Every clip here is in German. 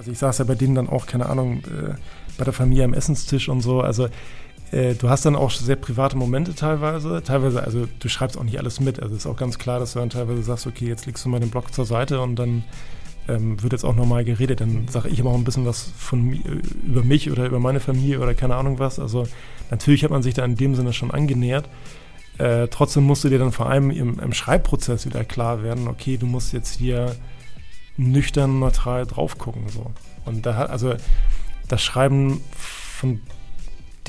Also ich saß ja bei denen dann auch, keine Ahnung, äh, bei der Familie am Essenstisch und so. Also äh, du hast dann auch sehr private Momente teilweise. Teilweise, also du schreibst auch nicht alles mit. Also es ist auch ganz klar, dass du dann teilweise sagst, okay, jetzt legst du mal den Blog zur Seite und dann ähm, wird jetzt auch normal geredet. Dann sage ich immer auch ein bisschen was von über mich oder über meine Familie oder keine Ahnung was. Also natürlich hat man sich da in dem Sinne schon angenähert. Äh, trotzdem musst du dir dann vor allem im, im, Schreibprozess wieder klar werden, okay, du musst jetzt hier nüchtern, neutral drauf gucken. So. Und da hat, also das Schreiben von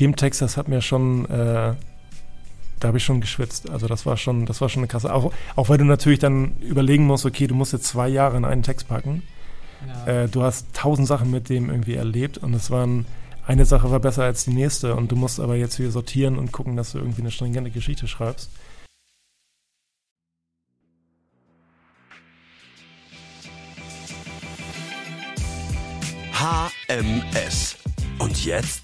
dem Text, das hat mir schon, äh, da habe ich schon geschwitzt. Also das war schon, das war schon eine krasse. Auch, auch weil du natürlich dann überlegen musst, okay, du musst jetzt zwei Jahre in einen Text packen. Ja. Äh, du hast tausend Sachen mit dem irgendwie erlebt und es waren eine Sache war besser als die nächste und du musst aber jetzt hier sortieren und gucken, dass du irgendwie eine stringente Geschichte schreibst. HMS. Und jetzt?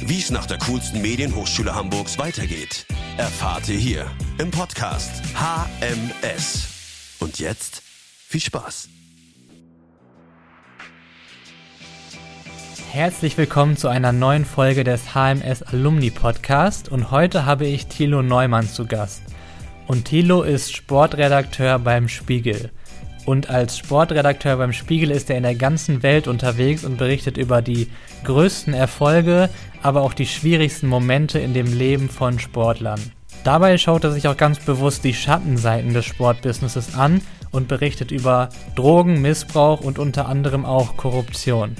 Wie es nach der coolsten Medienhochschule Hamburgs weitergeht, erfahrt ihr hier im Podcast HMS. Und jetzt viel Spaß. Herzlich willkommen zu einer neuen Folge des HMS Alumni Podcast und heute habe ich Thilo Neumann zu Gast. Und Thilo ist Sportredakteur beim Spiegel. Und als Sportredakteur beim Spiegel ist er in der ganzen Welt unterwegs und berichtet über die größten Erfolge, aber auch die schwierigsten Momente in dem Leben von Sportlern. Dabei schaut er sich auch ganz bewusst die Schattenseiten des Sportbusinesses an und berichtet über Drogen, Missbrauch und unter anderem auch Korruption.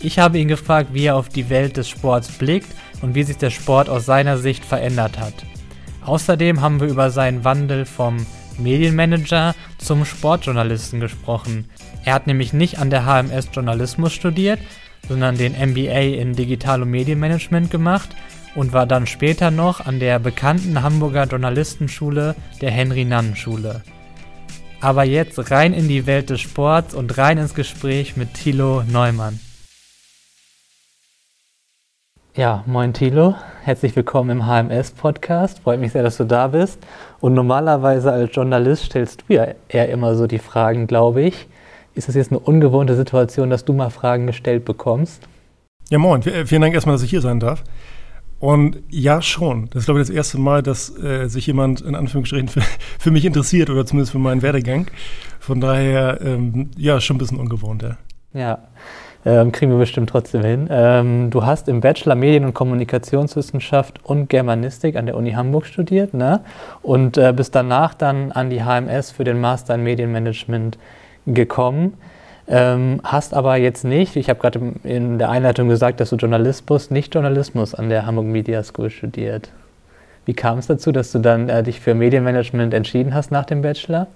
Ich habe ihn gefragt, wie er auf die Welt des Sports blickt und wie sich der Sport aus seiner Sicht verändert hat. Außerdem haben wir über seinen Wandel vom Medienmanager zum Sportjournalisten gesprochen. Er hat nämlich nicht an der HMS Journalismus studiert, sondern den MBA in Digital- und Medienmanagement gemacht und war dann später noch an der bekannten Hamburger Journalistenschule der Henry-Nannen-Schule. Aber jetzt rein in die Welt des Sports und rein ins Gespräch mit Thilo Neumann. Ja, moin Thilo, herzlich willkommen im HMS-Podcast. Freut mich sehr, dass du da bist. Und normalerweise als Journalist stellst du ja eher immer so die Fragen, glaube ich. Ist das jetzt eine ungewohnte Situation, dass du mal Fragen gestellt bekommst? Ja, moin. Vielen Dank erstmal, dass ich hier sein darf. Und ja, schon. Das ist, glaube ich, das erste Mal, dass äh, sich jemand in Anführungsstrichen für, für, mich interessiert oder zumindest für meinen Werdegang. Von daher, ähm, ja, schon ein bisschen ungewohnt, ja. Ja. Ähm, kriegen wir bestimmt trotzdem hin. Ähm, du hast im Bachelor Medien- und Kommunikationswissenschaft und Germanistik an der Uni Hamburg studiert ne? und äh, bist danach dann an die HMS für den Master in Medienmanagement gekommen. Ähm, hast aber jetzt nicht, ich habe gerade in der Einleitung gesagt, dass du Journalismus, nicht Journalismus an der Hamburg Media School studiert. Wie kam es dazu, dass du dann äh, dich für Medienmanagement entschieden hast nach dem Bachelor?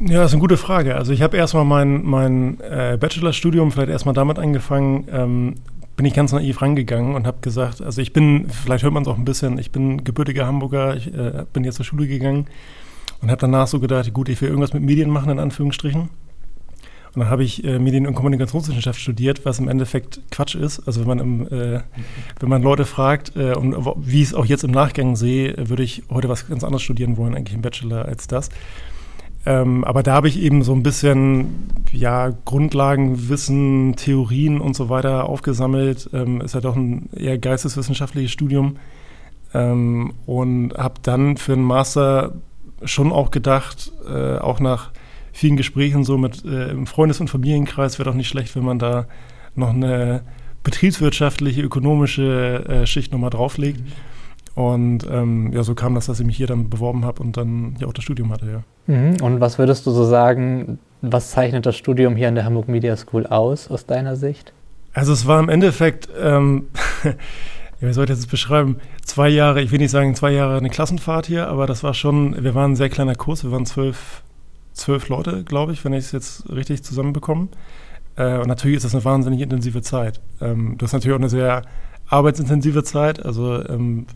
Ja, das ist eine gute Frage. Also ich habe erstmal mein, mein äh, Bachelorstudium vielleicht erstmal damit angefangen, ähm, bin ich ganz naiv rangegangen und habe gesagt, also ich bin, vielleicht hört man es auch ein bisschen, ich bin gebürtiger Hamburger, ich äh, bin jetzt zur Schule gegangen und habe danach so gedacht, gut, ich will irgendwas mit Medien machen, in Anführungsstrichen. Und dann habe ich äh, Medien- und Kommunikationswissenschaft studiert, was im Endeffekt Quatsch ist. Also wenn man, im, äh, wenn man Leute fragt, äh, und wie ich es auch jetzt im Nachgang sehe, würde ich heute was ganz anderes studieren wollen, eigentlich im Bachelor als das. Ähm, aber da habe ich eben so ein bisschen ja, Grundlagenwissen, Theorien und so weiter aufgesammelt. Ähm, ist ja doch ein eher geisteswissenschaftliches Studium. Ähm, und habe dann für einen Master schon auch gedacht, äh, auch nach vielen Gesprächen so mit äh, im Freundes- und Familienkreis wäre doch nicht schlecht, wenn man da noch eine betriebswirtschaftliche, ökonomische äh, Schicht nochmal drauflegt. Mhm. Und ähm, ja, so kam das, dass ich mich hier dann beworben habe und dann ja auch das Studium hatte, ja. Mhm. Und was würdest du so sagen, was zeichnet das Studium hier an der Hamburg Media School aus, aus deiner Sicht? Also es war im Endeffekt, ähm, ja, wie soll ich das jetzt beschreiben, zwei Jahre, ich will nicht sagen zwei Jahre eine Klassenfahrt hier, aber das war schon, wir waren ein sehr kleiner Kurs, wir waren zwölf, zwölf Leute, glaube ich, wenn ich es jetzt richtig zusammenbekomme. Äh, und natürlich ist das eine wahnsinnig intensive Zeit. Ähm, du hast natürlich auch eine sehr arbeitsintensive Zeit. Also ähm,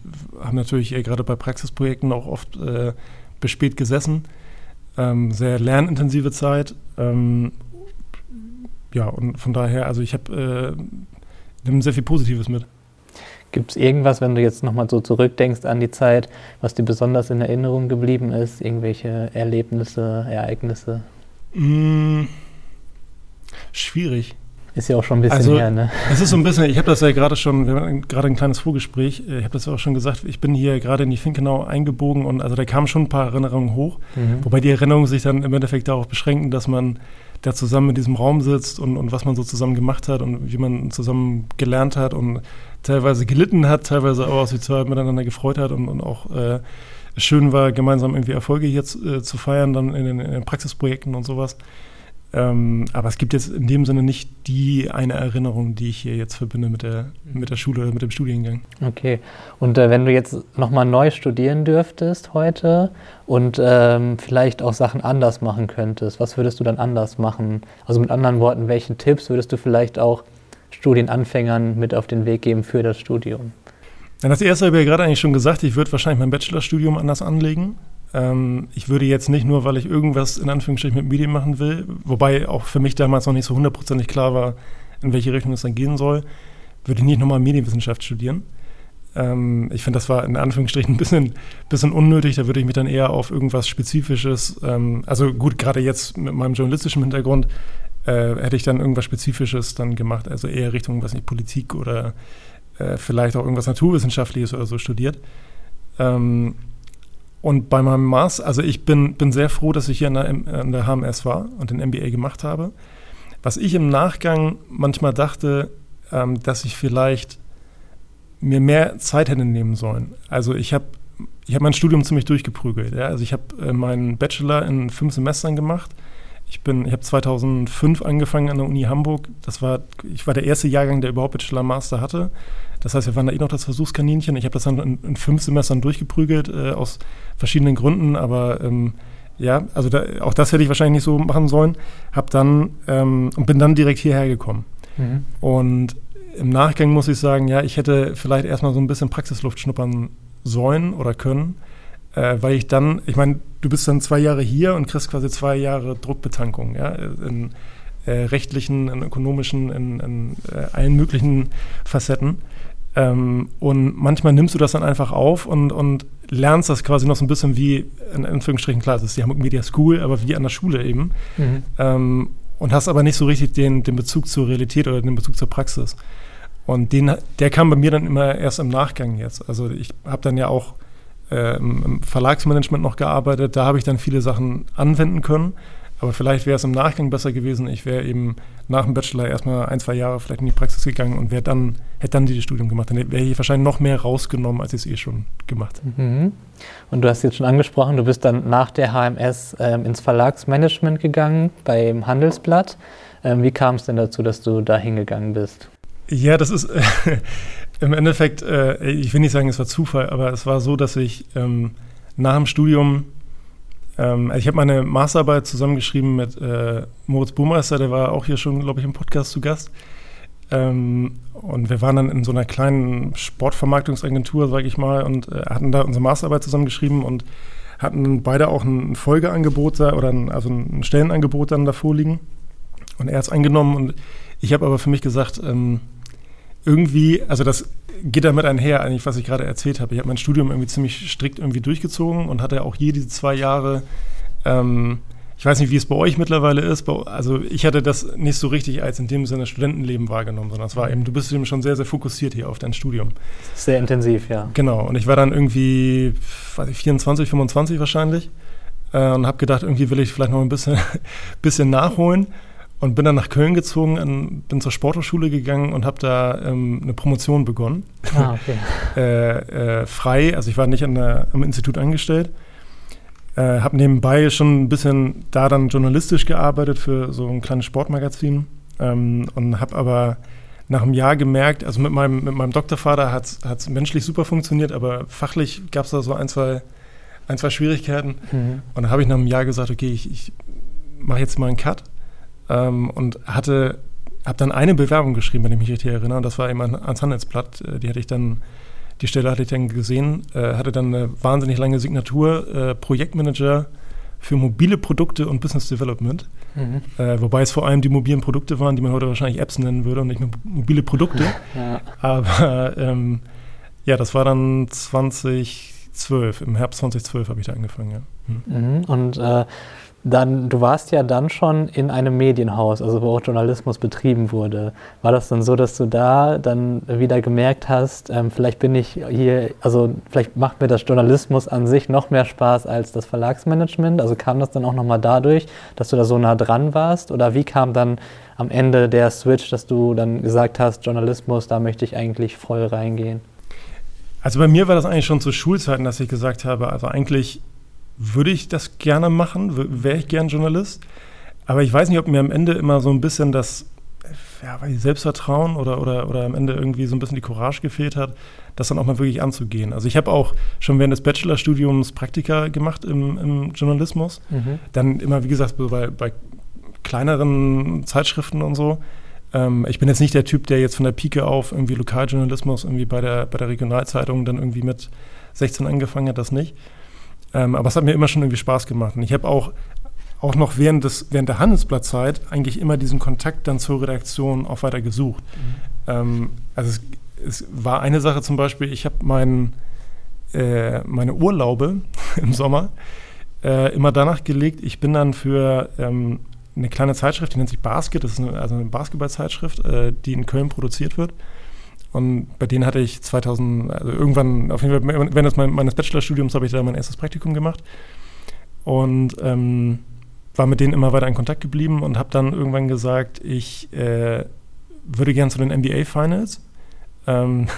haben natürlich gerade bei Praxisprojekten auch oft äh, bis spät gesessen. Ähm, sehr lernintensive Zeit. Ähm, ja, und von daher, also ich habe äh, nehme sehr viel Positives mit. Gibt es irgendwas, wenn du jetzt nochmal so zurückdenkst an die Zeit, was dir besonders in Erinnerung geblieben ist? Irgendwelche Erlebnisse, Ereignisse? Mm, schwierig. Ist ja auch schon ein bisschen also, her, ne? Es ist so ein bisschen, ich habe das ja gerade schon, wir haben gerade ein kleines Vorgespräch, ich habe das ja auch schon gesagt, ich bin hier gerade in die Finkenau eingebogen und also da kamen schon ein paar Erinnerungen hoch, mhm. wobei die Erinnerungen sich dann im Endeffekt darauf beschränken, dass man da zusammen in diesem Raum sitzt und, und was man so zusammen gemacht hat und wie man zusammen gelernt hat und teilweise gelitten hat, teilweise aber auch sich miteinander gefreut hat und, und auch äh, schön war, gemeinsam irgendwie Erfolge hier zu, äh, zu feiern, dann in den, in den, Praxisprojekten und sowas. Ähm, aber es gibt jetzt in dem Sinne nicht die eine Erinnerung, die ich hier jetzt verbinde mit der, mit der Schule oder mit dem Studiengang. Okay. Und äh, wenn du jetzt nochmal neu studieren dürftest heute und ähm, vielleicht auch Sachen anders machen könntest, was würdest du dann anders machen? Also mit anderen Worten, welchen Tipps würdest du vielleicht auch Studienanfängern mit auf den Weg geben für das Studium? Ja, das erste habe ich ja gerade eigentlich schon gesagt, ich würde wahrscheinlich mein Bachelorstudium anders anlegen. Ähm, ich würde jetzt nicht nur, weil ich irgendwas in Anführungsstrichen mit Medien machen will, wobei auch für mich damals noch nicht so hundertprozentig klar war, in welche Richtung es dann gehen soll, würde ich nicht nochmal Medienwissenschaft studieren. Ähm, ich finde, das war in Anführungsstrichen ein bisschen, bisschen unnötig. Da würde ich mich dann eher auf irgendwas Spezifisches, ähm, also gut, gerade jetzt mit meinem journalistischen Hintergrund, äh, hätte ich dann irgendwas Spezifisches dann gemacht, also eher Richtung, was nicht, Politik oder äh, vielleicht auch irgendwas Naturwissenschaftliches oder so studiert. Ähm, und bei meinem Master, also ich bin, bin sehr froh, dass ich hier an der, an der HMS war und den MBA gemacht habe. Was ich im Nachgang manchmal dachte, ähm, dass ich vielleicht mir mehr Zeit hätte nehmen sollen. Also ich habe ich hab mein Studium ziemlich durchgeprügelt. Ja? Also ich habe äh, meinen Bachelor in fünf Semestern gemacht. Ich bin, ich habe 2005 angefangen an der Uni Hamburg. Das war, ich war der erste Jahrgang, der überhaupt Bachelor Master hatte. Das heißt, wir waren da eh noch das Versuchskaninchen. Ich habe das dann in, in, fünf Semestern durchgeprügelt, äh, aus verschiedenen Gründen, aber ähm, ja, also da, auch das hätte ich wahrscheinlich nicht so machen sollen. Hab dann ähm, und bin dann direkt hierher gekommen. Mhm. Und im Nachgang muss ich sagen, ja, ich hätte vielleicht erstmal so ein bisschen Praxisluft schnuppern sollen oder können, äh, weil ich dann, ich meine, du bist dann zwei Jahre hier und kriegst quasi zwei Jahre Druckbetankung, ja, in äh, rechtlichen, in ökonomischen, in, in äh, allen möglichen Facetten. Ähm, und manchmal nimmst du das dann einfach auf und, und lernst das quasi noch so ein bisschen wie, in Anführungsstrichen, klar, es ist die Hamburg Media School, aber wie an der Schule eben. Mhm. Ähm, und hast aber nicht so richtig den, den Bezug zur Realität oder den Bezug zur Praxis. Und den, der kam bei mir dann immer erst im Nachgang jetzt. Also ich habe dann ja auch äh, im Verlagsmanagement noch gearbeitet, da habe ich dann viele Sachen anwenden können. Aber vielleicht wäre es im Nachgang besser gewesen. Ich wäre eben nach dem Bachelor erstmal ein, zwei Jahre vielleicht in die Praxis gegangen und wäre dann, hätte dann dieses Studium gemacht. Dann wäre ich wahrscheinlich noch mehr rausgenommen, als ich es eh schon gemacht habe. Mhm. Und du hast jetzt schon angesprochen, du bist dann nach der HMS ähm, ins Verlagsmanagement gegangen beim Handelsblatt. Ähm, wie kam es denn dazu, dass du da hingegangen bist? Ja, das ist im Endeffekt, äh, ich will nicht sagen, es war Zufall, aber es war so, dass ich ähm, nach dem Studium ähm, also ich habe meine Masterarbeit zusammengeschrieben mit äh, Moritz Burmeister, der war auch hier schon, glaube ich, im Podcast zu Gast. Ähm, und wir waren dann in so einer kleinen Sportvermarktungsagentur, sage ich mal, und äh, hatten da unsere Masterarbeit zusammengeschrieben und hatten beide auch ein Folgeangebot da, oder ein, also ein Stellenangebot dann da vorliegen. Und er hat es angenommen und ich habe aber für mich gesagt, ähm, irgendwie, also das geht damit einher, eigentlich, was ich gerade erzählt habe. Ich habe mein Studium irgendwie ziemlich strikt irgendwie durchgezogen und hatte auch hier diese zwei Jahre, ähm, ich weiß nicht, wie es bei euch mittlerweile ist, also ich hatte das nicht so richtig als in dem Sinne Studentenleben wahrgenommen, sondern es war eben, du bist eben schon sehr, sehr fokussiert hier auf dein Studium. Sehr intensiv, ja. Genau, und ich war dann irgendwie, weiß ich, 24, 25 wahrscheinlich äh, und habe gedacht, irgendwie will ich vielleicht noch ein bisschen, bisschen nachholen und bin dann nach Köln gezogen, an, bin zur Sporthochschule gegangen und habe da ähm, eine Promotion begonnen. Ah, okay. äh, äh, frei, also ich war nicht an der, am Institut angestellt. Äh, habe nebenbei schon ein bisschen da dann journalistisch gearbeitet für so ein kleines Sportmagazin ähm, und habe aber nach einem Jahr gemerkt, also mit meinem, mit meinem Doktorvater hat es menschlich super funktioniert, aber fachlich gab es da so ein, zwei, ein, zwei Schwierigkeiten. Mhm. Und dann habe ich nach einem Jahr gesagt, okay, ich, ich mache jetzt mal einen Cut ähm, und hatte, habe dann eine Bewerbung geschrieben, wenn ich mich richtig erinnere, und das war eben ans Handelsblatt. Äh, die hatte ich dann, die Stelle hatte ich dann gesehen, äh, hatte dann eine wahnsinnig lange Signatur, äh, Projektmanager für mobile Produkte und Business Development. Mhm. Äh, wobei es vor allem die mobilen Produkte waren, die man heute wahrscheinlich Apps nennen würde und nicht mehr mobile Produkte. Ja. Aber ähm, ja, das war dann 2012, im Herbst 2012 habe ich da angefangen, ja. Mhm. Mhm. Und äh, dann, du warst ja dann schon in einem Medienhaus, also wo auch Journalismus betrieben wurde. War das dann so, dass du da dann wieder gemerkt hast, ähm, vielleicht bin ich hier, also vielleicht macht mir das Journalismus an sich noch mehr Spaß als das Verlagsmanagement? Also kam das dann auch nochmal dadurch, dass du da so nah dran warst? Oder wie kam dann am Ende der Switch, dass du dann gesagt hast, Journalismus, da möchte ich eigentlich voll reingehen? Also bei mir war das eigentlich schon zu Schulzeiten, dass ich gesagt habe, also eigentlich würde ich das gerne machen, wäre ich gern Journalist. Aber ich weiß nicht, ob mir am Ende immer so ein bisschen das ja, Selbstvertrauen oder, oder, oder am Ende irgendwie so ein bisschen die Courage gefehlt hat, das dann auch mal wirklich anzugehen. Also ich habe auch schon während des Bachelorstudiums Praktika gemacht im, im Journalismus. Mhm. Dann immer, wie gesagt, bei, bei kleineren Zeitschriften und so. Ähm, ich bin jetzt nicht der Typ, der jetzt von der Pike auf irgendwie Lokaljournalismus irgendwie bei der, bei der Regionalzeitung dann irgendwie mit 16 angefangen hat, das nicht. Ähm, aber es hat mir immer schon irgendwie Spaß gemacht. Und ich habe auch, auch noch während, des, während der Handelsblattzeit eigentlich immer diesen Kontakt dann zur Redaktion auch weiter gesucht. Mhm. Ähm, also es, es, war eine Sache zum Beispiel, ich habe mein, äh, meine Urlaube im Sommer äh, immer danach gelegt, ich bin dann für ähm, eine kleine Zeitschrift, die nennt sich Basket, das ist eine, also eine Basketballzeitschrift, äh, die in Köln produziert wird. Und bei denen hatte ich 2000, also irgendwann, auf jeden Fall, während meines Bachelorstudiums habe ich da mein erstes Praktikum gemacht. Und ähm, war mit denen immer weiter in Kontakt geblieben und habe dann irgendwann gesagt, ich äh, würde gern zu den NBA Finals. Ähm,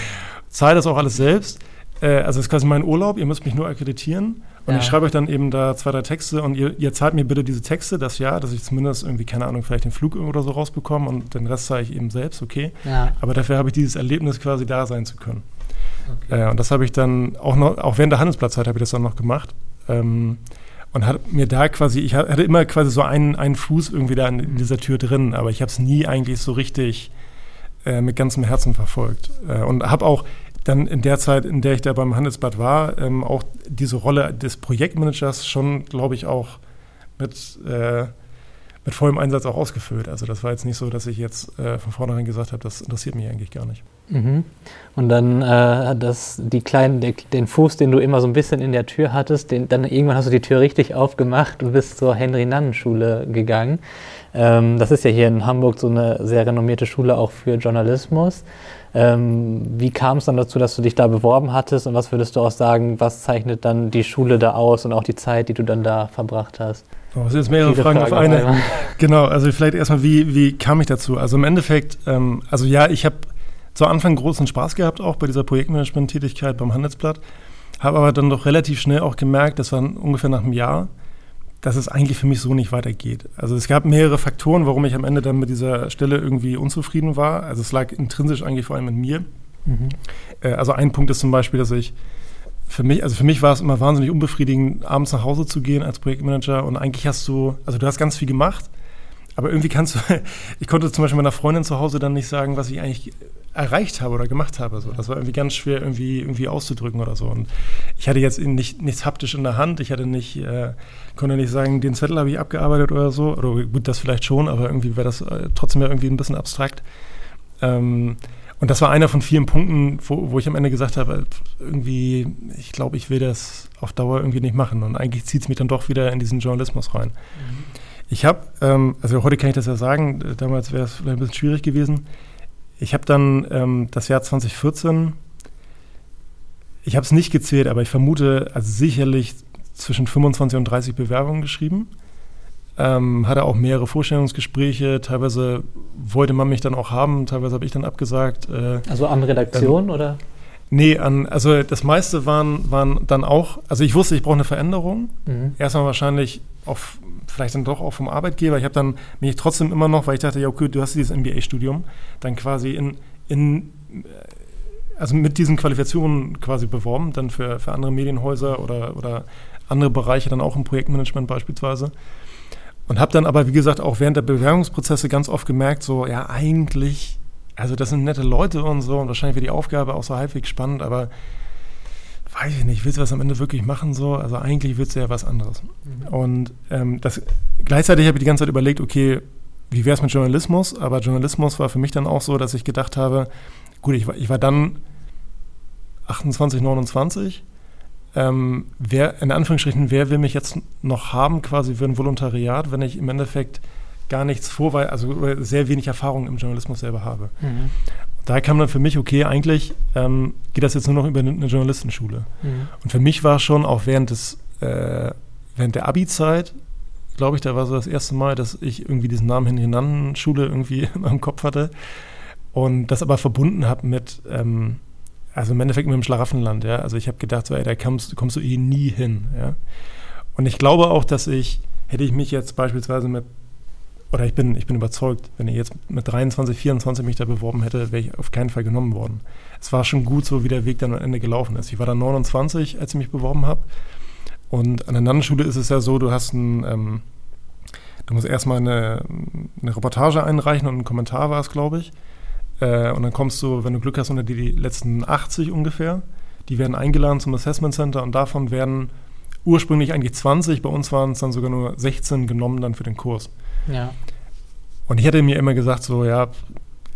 zahle das auch alles selbst. Äh, also es ist quasi mein Urlaub, ihr müsst mich nur akkreditieren. Und ja. ich schreibe euch dann eben da zwei, drei Texte und ihr, ihr, zahlt mir bitte diese Texte das Jahr, dass ich zumindest irgendwie, keine Ahnung, vielleicht den Flug oder so rausbekomme und den Rest zahle ich eben selbst, okay. Ja. Aber dafür habe ich dieses Erlebnis quasi da sein zu können. Okay. Äh, und das habe ich dann auch noch, auch während der Handelsplatzzeit habe ich das dann noch gemacht. Ähm, und hat mir da quasi, ich hatte immer quasi so einen, einen Fuß irgendwie da in, in dieser Tür drin, aber ich habe es nie eigentlich so richtig äh, mit ganzem Herzen verfolgt. Äh, und habe auch dann in der Zeit, in der ich da beim Handelsblatt war, ähm, auch diese Rolle des Projektmanagers schon, glaube ich, auch mit, äh, mit vollem Einsatz auch ausgefüllt. Also das war jetzt nicht so, dass ich jetzt äh, von vornherein gesagt habe, das interessiert mich eigentlich gar nicht. Mhm. Und dann äh, das, die kleinen, den, den Fuß, den du immer so ein bisschen in der Tür hattest, den, dann irgendwann hast du die Tür richtig aufgemacht und bist zur Henry-Nannen-Schule gegangen. Ähm, das ist ja hier in Hamburg so eine sehr renommierte Schule auch für Journalismus. Ähm, wie kam es dann dazu, dass du dich da beworben hattest und was würdest du auch sagen, was zeichnet dann die Schule da aus und auch die Zeit, die du dann da verbracht hast? Oh, das sind jetzt mehrere Viele Fragen, Fragen auf eine. Genau, also vielleicht erstmal, wie, wie kam ich dazu? Also im Endeffekt, ähm, also ja, ich habe zu Anfang großen Spaß gehabt, auch bei dieser Projektmanagement-Tätigkeit beim Handelsblatt, habe aber dann doch relativ schnell auch gemerkt, das war ungefähr nach einem Jahr, dass es eigentlich für mich so nicht weitergeht. Also es gab mehrere Faktoren, warum ich am Ende dann mit dieser Stelle irgendwie unzufrieden war. Also es lag intrinsisch eigentlich vor allem in mir. Mhm. Äh, also ein Punkt ist zum Beispiel, dass ich für mich, also für mich war es immer wahnsinnig unbefriedigend, abends nach Hause zu gehen als Projektmanager und eigentlich hast du, also du hast ganz viel gemacht, aber irgendwie kannst du, ich konnte zum Beispiel meiner Freundin zu Hause dann nicht sagen, was ich eigentlich erreicht habe oder gemacht habe. So. Das war irgendwie ganz schwer irgendwie, irgendwie auszudrücken oder so. Und ich hatte jetzt nicht, nichts haptisch in der Hand. Ich hatte nicht, äh, konnte nicht sagen, den Zettel habe ich abgearbeitet oder so. Oder gut, das vielleicht schon, aber irgendwie wäre das äh, trotzdem irgendwie ein bisschen abstrakt. Ähm, und das war einer von vielen Punkten, wo, wo ich am Ende gesagt habe, irgendwie, ich glaube, ich will das auf Dauer irgendwie nicht machen. Und eigentlich zieht es mich dann doch wieder in diesen Journalismus rein. Mhm. Ich habe, ähm, also heute kann ich das ja sagen, damals wäre es vielleicht ein bisschen schwierig gewesen. Ich habe dann ähm, das Jahr 2014, ich habe es nicht gezählt, aber ich vermute also sicherlich zwischen 25 und 30 Bewerbungen geschrieben. Ähm, hatte auch mehrere Vorstellungsgespräche. Teilweise wollte man mich dann auch haben, teilweise habe ich dann abgesagt. Äh, also an Redaktion ähm, oder? Nee, an, also das meiste waren, waren dann auch, also ich wusste, ich brauche eine Veränderung. Mhm. Erstmal wahrscheinlich auf vielleicht dann doch auch vom Arbeitgeber. Ich habe dann mich trotzdem immer noch, weil ich dachte, ja, okay, du hast dieses MBA-Studium, dann quasi in, in äh, also mit diesen Qualifikationen quasi beworben, dann für, für andere Medienhäuser oder, oder andere Bereiche, dann auch im Projektmanagement beispielsweise. Und habe dann aber, wie gesagt, auch während der Bewerbungsprozesse ganz oft gemerkt, so, ja, eigentlich, also das sind nette Leute und so und wahrscheinlich wäre die Aufgabe auch so halbwegs spannend, aber weiß ich nicht, willst du was am Ende wirklich machen so? Also eigentlich willst du ja was anderes. Mhm. Und ähm, das, gleichzeitig habe ich die ganze Zeit überlegt, okay, wie wäre es mit Journalismus? Aber Journalismus war für mich dann auch so, dass ich gedacht habe, gut, ich war, ich war dann 28, 29, ähm, wer, in Anführungsstrichen, wer will mich jetzt noch haben, quasi für ein Volontariat, wenn ich im Endeffekt gar nichts vor, also sehr wenig Erfahrung im Journalismus selber habe. Mhm. Da kam dann für mich, okay, eigentlich ähm, geht das jetzt nur noch über eine Journalistenschule. Mhm. Und für mich war schon auch während des, äh, während der Abi-Zeit, glaube ich, da war so das erste Mal, dass ich irgendwie diesen Namen Henry Schule irgendwie in meinem Kopf hatte und das aber verbunden habe mit, ähm, also im Endeffekt mit dem Schlaraffenland, ja. Also ich habe gedacht, so, ey, da kommst, kommst du eh nie hin, ja. Und ich glaube auch, dass ich, hätte ich mich jetzt beispielsweise mit, oder ich bin, ich bin überzeugt, wenn ich jetzt mit 23, 24 mich da beworben hätte, wäre ich auf keinen Fall genommen worden. Es war schon gut so, wie der Weg dann am Ende gelaufen ist. Ich war dann 29, als ich mich beworben habe. Und an der Nannenschule ist es ja so, du hast ein, ähm, du musst erstmal eine, eine Reportage einreichen und ein Kommentar war es, glaube ich. Äh, und dann kommst du, wenn du Glück hast, unter die, die letzten 80 ungefähr. Die werden eingeladen zum Assessment Center und davon werden ursprünglich eigentlich 20, bei uns waren es dann sogar nur 16 genommen dann für den Kurs. Ja. Und ich hätte mir immer gesagt, so, ja,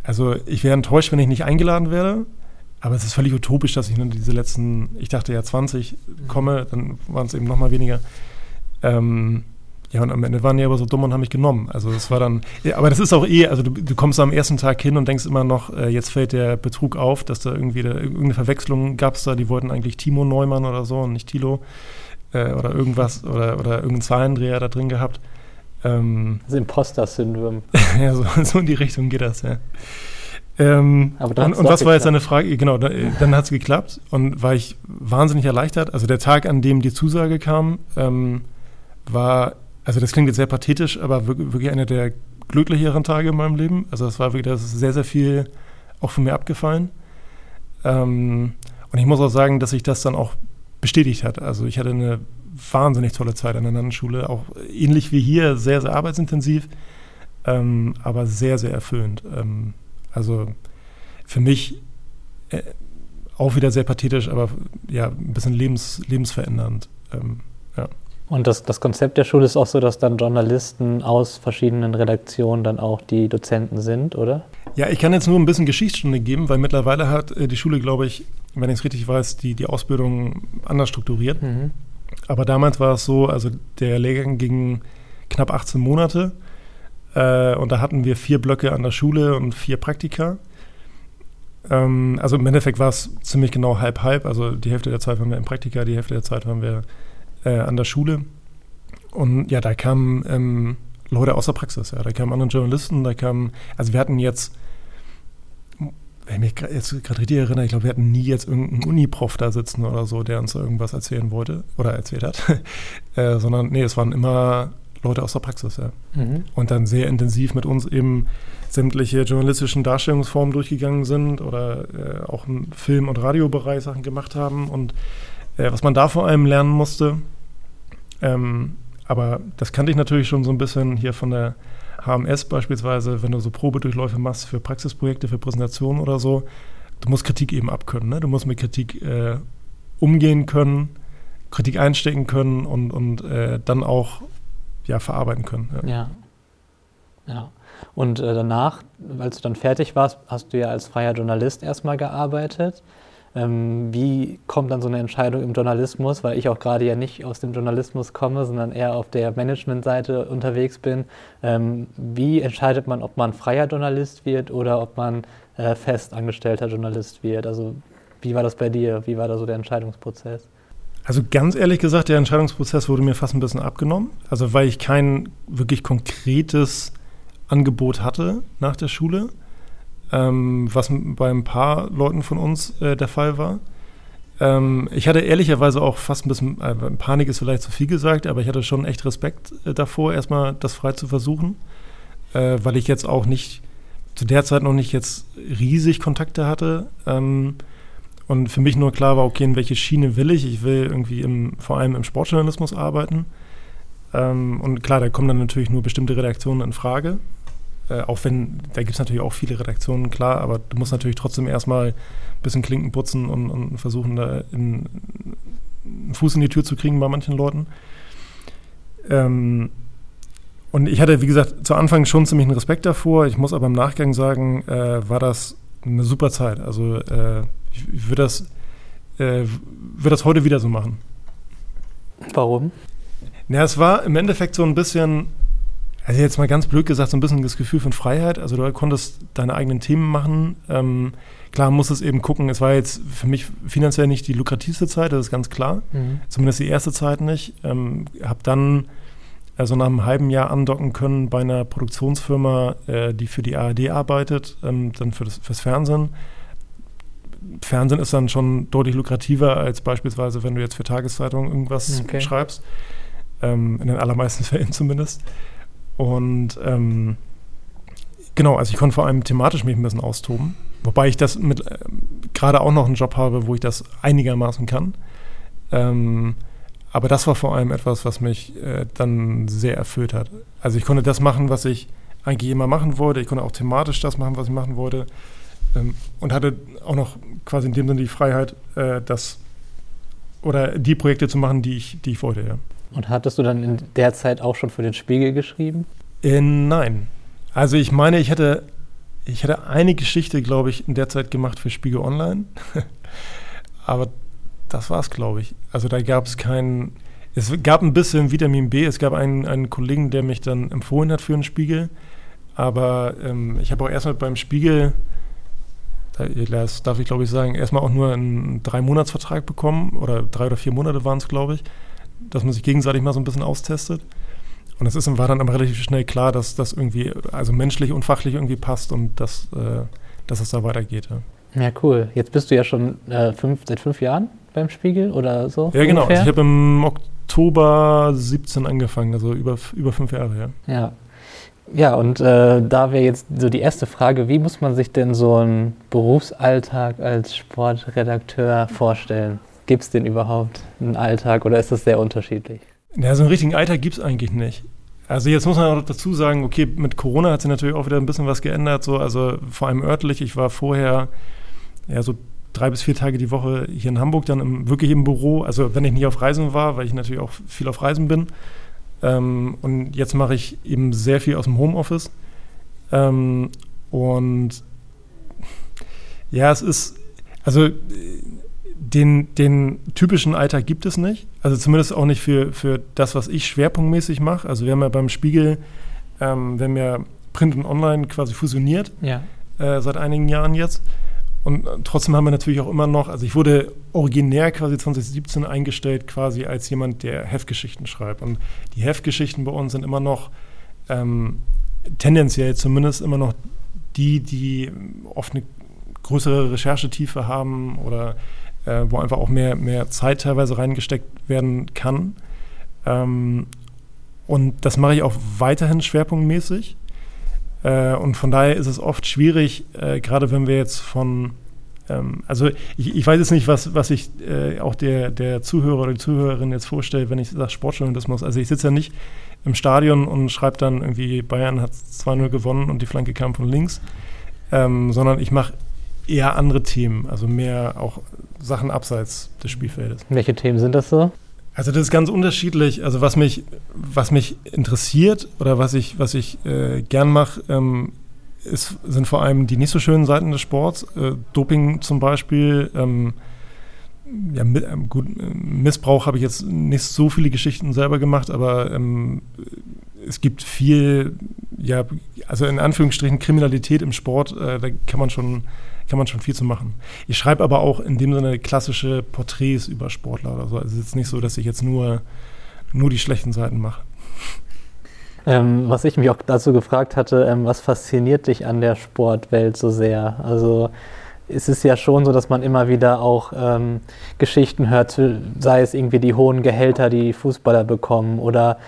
also ich wäre enttäuscht, wenn ich nicht eingeladen werde, aber es ist völlig utopisch, dass ich nur diese letzten, ich dachte ja 20 komme, dann waren es eben noch mal weniger. Ähm, ja, und am Ende waren die aber so dumm und haben mich genommen. Also das war dann, ja, aber das ist auch eh, also du, du, kommst am ersten Tag hin und denkst immer noch, äh, jetzt fällt der Betrug auf, dass da irgendwie da, irgendeine Verwechslung gab es da, die wollten eigentlich Timo Neumann oder so und nicht Tilo äh, oder irgendwas oder, oder irgendeinen Zahlendreher da drin gehabt. Ähm, das Imposter-Syndrom. ja, so, so, in die Richtung geht das, ja. Ähm, aber und, und was war jetzt deine Frage? Genau, da, dann hat es geklappt und war ich wahnsinnig erleichtert. Also der Tag, an dem die Zusage kam, ähm, war also das klingt jetzt sehr pathetisch, aber wirklich einer der glücklicheren Tage in meinem Leben. Also das war wirklich, das ist sehr, sehr viel auch von mir abgefallen. Ähm, und ich muss auch sagen, dass sich das dann auch bestätigt hat. Also ich hatte eine wahnsinnig tolle Zeit an der Landesschule, auch ähnlich wie hier, sehr, sehr arbeitsintensiv, ähm, aber sehr, sehr erfüllend. Ähm, also für mich äh, auch wieder sehr pathetisch, aber ja, ein bisschen lebens, lebensverändernd. Ähm, ja. Und das, das Konzept der Schule ist auch so, dass dann Journalisten aus verschiedenen Redaktionen dann auch die Dozenten sind, oder? Ja, ich kann jetzt nur ein bisschen Geschichtsstunde geben, weil mittlerweile hat äh, die Schule, glaube ich, wenn ich es richtig weiß, die, die Ausbildung anders strukturiert. Mhm. Aber damals war es so, also der Lehrgang ging knapp 18 Monate äh, und da hatten wir vier Blöcke an der Schule und vier Praktika. Ähm, also im Endeffekt war es ziemlich genau halb-halb. Also die Hälfte der Zeit waren wir im Praktika, die Hälfte der Zeit waren wir äh, an der Schule. Und ja, da kamen ähm, Leute aus der Praxis, ja. Da kamen andere Journalisten, da kamen, also wir hatten jetzt, wenn ich mich jetzt gerade richtig erinnere, ich glaube, wir hatten nie jetzt irgendeinen Uniprof da sitzen oder so, der uns irgendwas erzählen wollte oder erzählt hat. äh, sondern nee, es waren immer Leute aus der Praxis, ja. Mhm. Und dann sehr intensiv mit uns eben sämtliche journalistischen Darstellungsformen durchgegangen sind oder äh, auch im Film- und Radiobereich Sachen gemacht haben. Und äh, was man da vor allem lernen musste, ähm, aber das kannte ich natürlich schon so ein bisschen hier von der HMS beispielsweise, wenn du so Probedurchläufe machst für Praxisprojekte, für Präsentationen oder so. Du musst Kritik eben abkönnen. Ne? Du musst mit Kritik äh, umgehen können, Kritik einstecken können und, und äh, dann auch ja, verarbeiten können. Ja. ja. ja. Und äh, danach, als du dann fertig warst, hast du ja als freier Journalist erstmal gearbeitet. Ähm, wie kommt dann so eine Entscheidung im Journalismus, weil ich auch gerade ja nicht aus dem Journalismus komme, sondern eher auf der Managementseite unterwegs bin. Ähm, wie entscheidet man, ob man freier Journalist wird oder ob man äh, fest angestellter Journalist wird? Also wie war das bei dir? Wie war da so der Entscheidungsprozess? Also ganz ehrlich gesagt, der Entscheidungsprozess wurde mir fast ein bisschen abgenommen. Also weil ich kein wirklich konkretes Angebot hatte nach der Schule ähm, was bei ein paar Leuten von uns äh, der Fall war. Ähm, ich hatte ehrlicherweise auch fast ein bisschen, äh, Panik ist vielleicht zu viel gesagt, aber ich hatte schon echt Respekt äh, davor, erstmal das frei zu versuchen, äh, weil ich jetzt auch nicht, zu der Zeit noch nicht jetzt riesig Kontakte hatte. Ähm, und für mich nur klar war, okay, in welche Schiene will ich? Ich will irgendwie im, vor allem im Sportjournalismus arbeiten. Ähm, und klar, da kommen dann natürlich nur bestimmte Redaktionen in Frage. Äh, auch wenn, da gibt es natürlich auch viele Redaktionen, klar, aber du musst natürlich trotzdem erstmal ein bisschen Klinken putzen und, und versuchen, da in, einen Fuß in die Tür zu kriegen bei manchen Leuten. Ähm, und ich hatte, wie gesagt, zu Anfang schon ziemlich einen Respekt davor. Ich muss aber im Nachgang sagen, äh, war das eine super Zeit. Also äh, ich, ich würde das äh, würde das heute wieder so machen. Warum? Na, es war im Endeffekt so ein bisschen, also jetzt mal ganz blöd gesagt, so ein bisschen das Gefühl von Freiheit. Also du konntest deine eigenen Themen machen. Ähm, klar, musst es eben gucken. Es war jetzt für mich finanziell nicht die lukrativste Zeit, das ist ganz klar. Mhm. Zumindest die erste Zeit nicht. Ähm, hab dann also nach einem halben Jahr andocken können bei einer Produktionsfirma, äh, die für die ARD arbeitet, ähm, dann für das, fürs Fernsehen. Fernsehen ist dann schon deutlich lukrativer als beispielsweise, wenn du jetzt für Tageszeitungen irgendwas okay. schreibst. Ähm, in den allermeisten Fällen zumindest. Und ähm, genau, also ich konnte vor allem thematisch mich ein bisschen austoben. Wobei ich das mit äh, gerade auch noch einen Job habe, wo ich das einigermaßen kann. Ähm, aber das war vor allem etwas, was mich äh, dann sehr erfüllt hat. Also ich konnte das machen, was ich eigentlich immer machen wollte. Ich konnte auch thematisch das machen, was ich machen wollte. Ähm, und hatte auch noch quasi in dem Sinne die Freiheit, äh, das oder die Projekte zu machen, die ich, die ich wollte, ja. Und hattest du dann in der Zeit auch schon für den Spiegel geschrieben? Äh, nein. Also ich meine, ich hätte, ich hätte eine Geschichte, glaube ich, in der Zeit gemacht für Spiegel Online. Aber das war es, glaube ich. Also da gab es keinen. Es gab ein bisschen Vitamin B. Es gab einen, einen Kollegen, der mich dann empfohlen hat für den Spiegel. Aber ähm, ich habe auch erstmal beim Spiegel, das darf ich glaube ich sagen, erstmal auch nur einen Drei-Monats-Vertrag bekommen. Oder drei oder vier Monate waren es, glaube ich. Dass man sich gegenseitig mal so ein bisschen austestet. Und es war dann aber relativ schnell klar, dass das irgendwie, also menschlich und fachlich irgendwie passt und dass, äh, dass es da weitergeht. Ja. ja, cool. Jetzt bist du ja schon äh, fünf, seit fünf Jahren beim Spiegel oder so? Ja, genau. Also ich habe im Oktober 17 angefangen, also über, über fünf Jahre, ja. Ja. Ja, und äh, da wäre jetzt so die erste Frage, wie muss man sich denn so einen Berufsalltag als Sportredakteur vorstellen? Gibt es denn überhaupt einen Alltag oder ist das sehr unterschiedlich? Ja, so einen richtigen Alltag gibt es eigentlich nicht. Also jetzt muss man auch dazu sagen, okay, mit Corona hat sich natürlich auch wieder ein bisschen was geändert, so, also vor allem örtlich. Ich war vorher ja so drei bis vier Tage die Woche hier in Hamburg, dann im, wirklich im Büro. Also wenn ich nicht auf Reisen war, weil ich natürlich auch viel auf Reisen bin. Ähm, und jetzt mache ich eben sehr viel aus dem Homeoffice. Ähm, und ja, es ist, also den, den typischen Alltag gibt es nicht. Also zumindest auch nicht für, für das, was ich schwerpunktmäßig mache. Also wir haben ja beim Spiegel, ähm, wir haben ja Print und Online quasi fusioniert. Ja. Äh, seit einigen Jahren jetzt. Und trotzdem haben wir natürlich auch immer noch, also ich wurde originär quasi 2017 eingestellt, quasi als jemand, der Heftgeschichten schreibt. Und die Heftgeschichten bei uns sind immer noch ähm, tendenziell zumindest immer noch die, die oft eine größere Recherchetiefe haben oder äh, wo einfach auch mehr, mehr Zeit teilweise reingesteckt werden kann. Ähm, und das mache ich auch weiterhin schwerpunktmäßig. Äh, und von daher ist es oft schwierig, äh, gerade wenn wir jetzt von, ähm, also ich, ich, weiß jetzt nicht, was, was ich äh, auch der, der Zuhörer oder die Zuhörerin jetzt vorstelle, wenn ich sage Sportjournalismus. Also ich sitze ja nicht im Stadion und schreibe dann irgendwie, Bayern hat 2-0 gewonnen und die Flanke kam von links, ähm, sondern ich mache eher andere Themen, also mehr auch Sachen abseits des Spielfeldes. Welche Themen sind das so? Also das ist ganz unterschiedlich. Also was mich, was mich interessiert oder was ich, was ich äh, gern mache, ähm, ist, sind vor allem die nicht so schönen Seiten des Sports. Äh, Doping zum Beispiel. Ähm, ja, mit, ähm, gut, Missbrauch habe ich jetzt nicht so viele Geschichten selber gemacht, aber ähm, es gibt viel, ja, also in Anführungsstrichen Kriminalität im Sport, äh, da kann man schon kann man schon viel zu machen. Ich schreibe aber auch in dem Sinne klassische Porträts über Sportler oder so. Also es ist jetzt nicht so, dass ich jetzt nur, nur die schlechten Seiten mache. Ähm, was ich mich auch dazu gefragt hatte, ähm, was fasziniert dich an der Sportwelt so sehr? Also es ist ja schon so, dass man immer wieder auch ähm, Geschichten hört, sei es irgendwie die hohen Gehälter, die Fußballer bekommen oder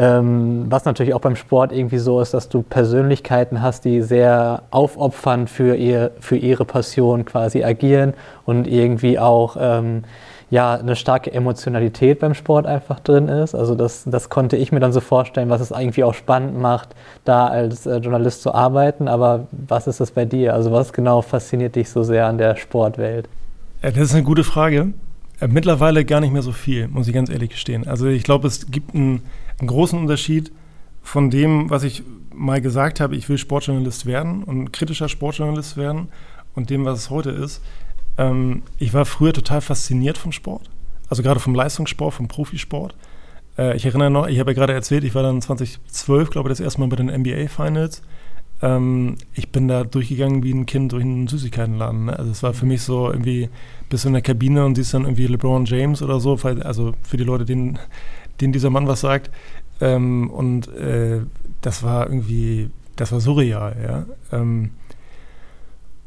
ähm, was natürlich auch beim Sport irgendwie so ist, dass du Persönlichkeiten hast, die sehr aufopfern für, ihr, für ihre Passion quasi agieren und irgendwie auch ähm, ja, eine starke Emotionalität beim Sport einfach drin ist. Also das, das konnte ich mir dann so vorstellen, was es irgendwie auch spannend macht, da als äh, Journalist zu arbeiten. Aber was ist das bei dir? Also was genau fasziniert dich so sehr an der Sportwelt? Das ist eine gute Frage. Äh, mittlerweile gar nicht mehr so viel, muss ich ganz ehrlich gestehen. Also ich glaube, es gibt einen einen großen Unterschied von dem, was ich mal gesagt habe, ich will Sportjournalist werden und kritischer Sportjournalist werden und dem, was es heute ist. ähm, ich war früher total fasziniert vom Sport. Also gerade vom Leistungssport, vom Profisport. Äh, ich erinnere noch, ich habe ja gerade erzählt, ich war dann 2012, glaube ich, das erste Mal bei den NBA Finals. Ähm, ich bin da durchgegangen wie ein Kind durch einen Süßigkeitenladen. Ne? Also es war für mich so irgendwie, bist du in der Kabine und siehst dann irgendwie LeBron James oder so, also für die Leute, denen, denen dieser Mann was sagt. Ähm, und äh, das war irgendwie, das war surreal, ja. Ähm,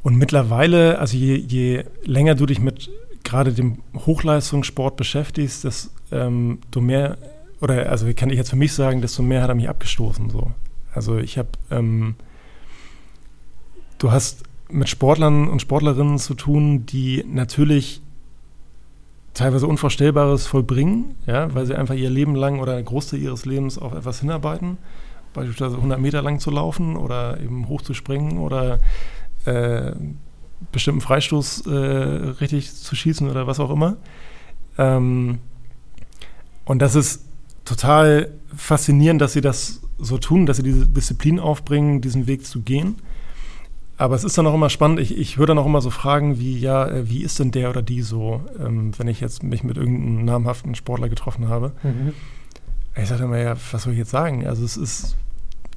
und mittlerweile, also je, je länger du dich mit gerade dem Hochleistungssport beschäftigst, desto ähm, mehr, oder also kann ich jetzt für mich sagen, desto mehr hat er mich abgestoßen. So. Also ich habe, ähm, du hast mit Sportlern und Sportlerinnen zu tun, die natürlich teilweise Unvorstellbares vollbringen, ja, weil sie einfach ihr Leben lang oder ein Großteil ihres Lebens auf etwas hinarbeiten, beispielsweise 100 Meter lang zu laufen oder eben hoch zu springen oder äh, bestimmten Freistoß äh, richtig zu schießen oder was auch immer. Ähm, und das ist total faszinierend, dass sie das so tun, dass sie diese Disziplin aufbringen, diesen Weg zu gehen. Aber es ist dann auch immer spannend, ich, ich höre dann auch immer so Fragen wie, ja, äh, wie ist denn der oder die so, ähm, wenn ich jetzt mich mit irgendeinem namhaften Sportler getroffen habe. Mhm. Ich sage immer, ja, was soll ich jetzt sagen? Also es ist,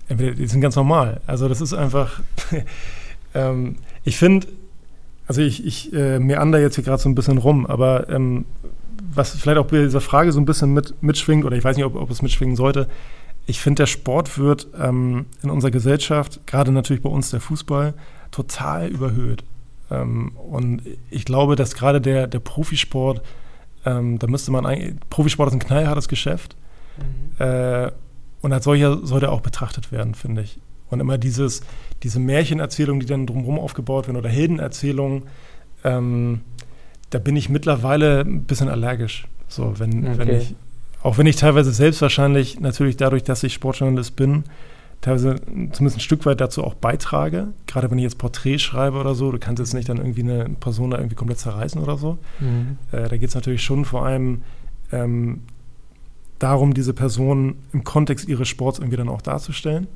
entweder, die sind ganz normal. Also das ist einfach, ähm, ich finde, also ich, ich äh, meander jetzt hier gerade so ein bisschen rum, aber ähm, was vielleicht auch bei dieser Frage so ein bisschen mit, mitschwingt, oder ich weiß nicht, ob, ob es mitschwingen sollte, ich finde, der Sport wird ähm, in unserer Gesellschaft, gerade natürlich bei uns der Fußball, total überhöht. Ähm, und ich glaube, dass gerade der, der Profisport, ähm, da müsste man eigentlich, Profisport ist ein knallhartes Geschäft. Mhm. Äh, und als solcher sollte er auch betrachtet werden, finde ich. Und immer dieses, diese Märchenerzählungen, die dann drumherum aufgebaut werden oder Heldenerzählungen, ähm, da bin ich mittlerweile ein bisschen allergisch. So, wenn, okay. wenn ich, auch wenn ich teilweise selbst wahrscheinlich natürlich dadurch, dass ich Sportjournalist bin, teilweise zumindest ein Stück weit dazu auch beitrage. Gerade wenn ich jetzt Porträt schreibe oder so, du kannst jetzt nicht dann irgendwie eine Person da irgendwie komplett zerreißen oder so. Mhm. Äh, da geht es natürlich schon vor allem ähm, darum, diese Person im Kontext ihres Sports irgendwie dann auch darzustellen.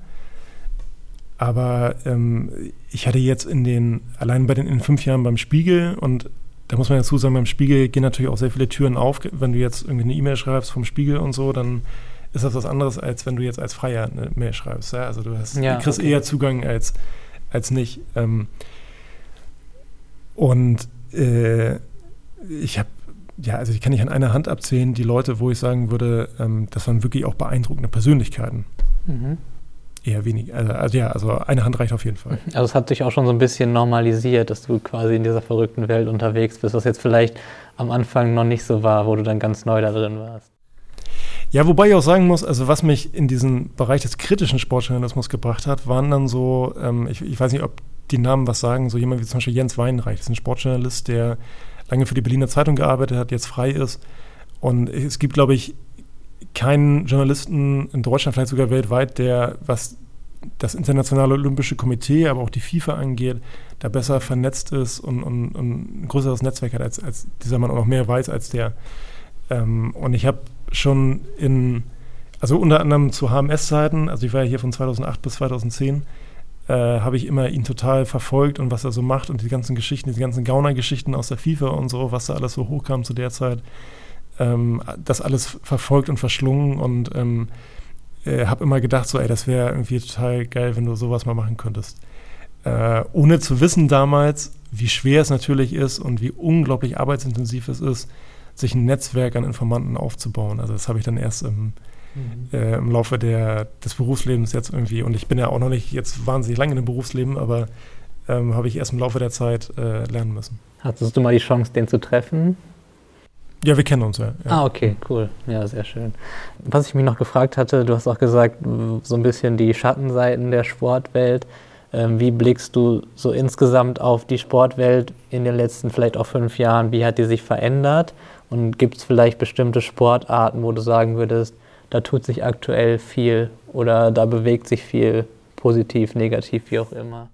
Aber ähm, ich hatte jetzt in den, allein bei den in fünf Jahren beim Spiegel und da muss man dazu sagen, beim Spiegel gehen natürlich auch sehr viele Türen auf. Wenn du jetzt irgendwie eine E-Mail schreibst vom Spiegel und so, dann ist das was anderes, als wenn du jetzt als Freier eine Mail schreibst. Ja? Also du, hast, ja, du kriegst okay. eher Zugang als, als nicht. Ähm, und äh, ich habe, ja, also ich kann nicht an einer Hand abzählen, die Leute, wo ich sagen würde, ähm, das waren wirklich auch beeindruckende Persönlichkeiten. Mhm. Eher wenig. Also, also, ja, also eine Hand reicht auf jeden Fall. Also es hat sich auch schon so ein bisschen normalisiert, dass du quasi in dieser verrückten Welt unterwegs bist, was jetzt vielleicht am Anfang noch nicht so war, wo du dann ganz neu da drin warst. Ja, wobei ich auch sagen muss, also was mich in diesen Bereich des kritischen Sportjournalismus gebracht hat, waren dann so, ähm, ich, ich, weiß nicht, ob die Namen was sagen, so jemand wie zum Beispiel Jens Weinreich, das ist ein Sportjournalist, der lange für die Berliner Zeitung gearbeitet hat, jetzt frei ist. Und es gibt, glaube ich, keinen Journalisten in Deutschland, vielleicht sogar weltweit, der, was das Internationale Olympische Komitee, aber auch die FIFA angeht, da besser vernetzt ist und, und, und ein größeres Netzwerk hat, als, als dieser Mann auch noch mehr weiß als der. Ähm, und ich habe schon in, also unter anderem zu HMS-Zeiten, also ich war ja hier von 2008 bis 2010, äh, habe ich immer ihn total verfolgt und was er so macht und die ganzen Geschichten, die ganzen Gauner-Geschichten aus der FIFA und so, was da alles so hochkam zu der Zeit ähm, das alles verfolgt und verschlungen und ähm, äh, habe immer gedacht, so, ey, das wäre irgendwie total geil, wenn du sowas mal machen könntest. Äh, ohne zu wissen damals, wie schwer es natürlich ist und wie unglaublich arbeitsintensiv es ist, sich ein Netzwerk an Informanten aufzubauen. Also das habe ich dann erst im, mhm. äh, im Laufe der, des Berufslebens jetzt irgendwie, und ich bin ja auch noch nicht jetzt wahnsinnig lange in dem Berufsleben, aber ähm, habe ich erst im Laufe der Zeit äh, lernen müssen. Hattest du mal die Chance, den zu treffen? Ja, wir kennen uns ja, ja. Ah, okay, cool. Ja, sehr schön. Was ich mich noch gefragt hatte, du hast auch gesagt, so ein bisschen die Schattenseiten der Sportwelt. Ähm, wie blickst du so insgesamt auf die Sportwelt in den letzten vielleicht auch fünf Jahren? Wie hat die sich verändert? Und gibt es vielleicht bestimmte Sportarten, wo du sagen würdest, da tut sich aktuell viel oder da bewegt sich viel, positiv, negativ, wie auch immer?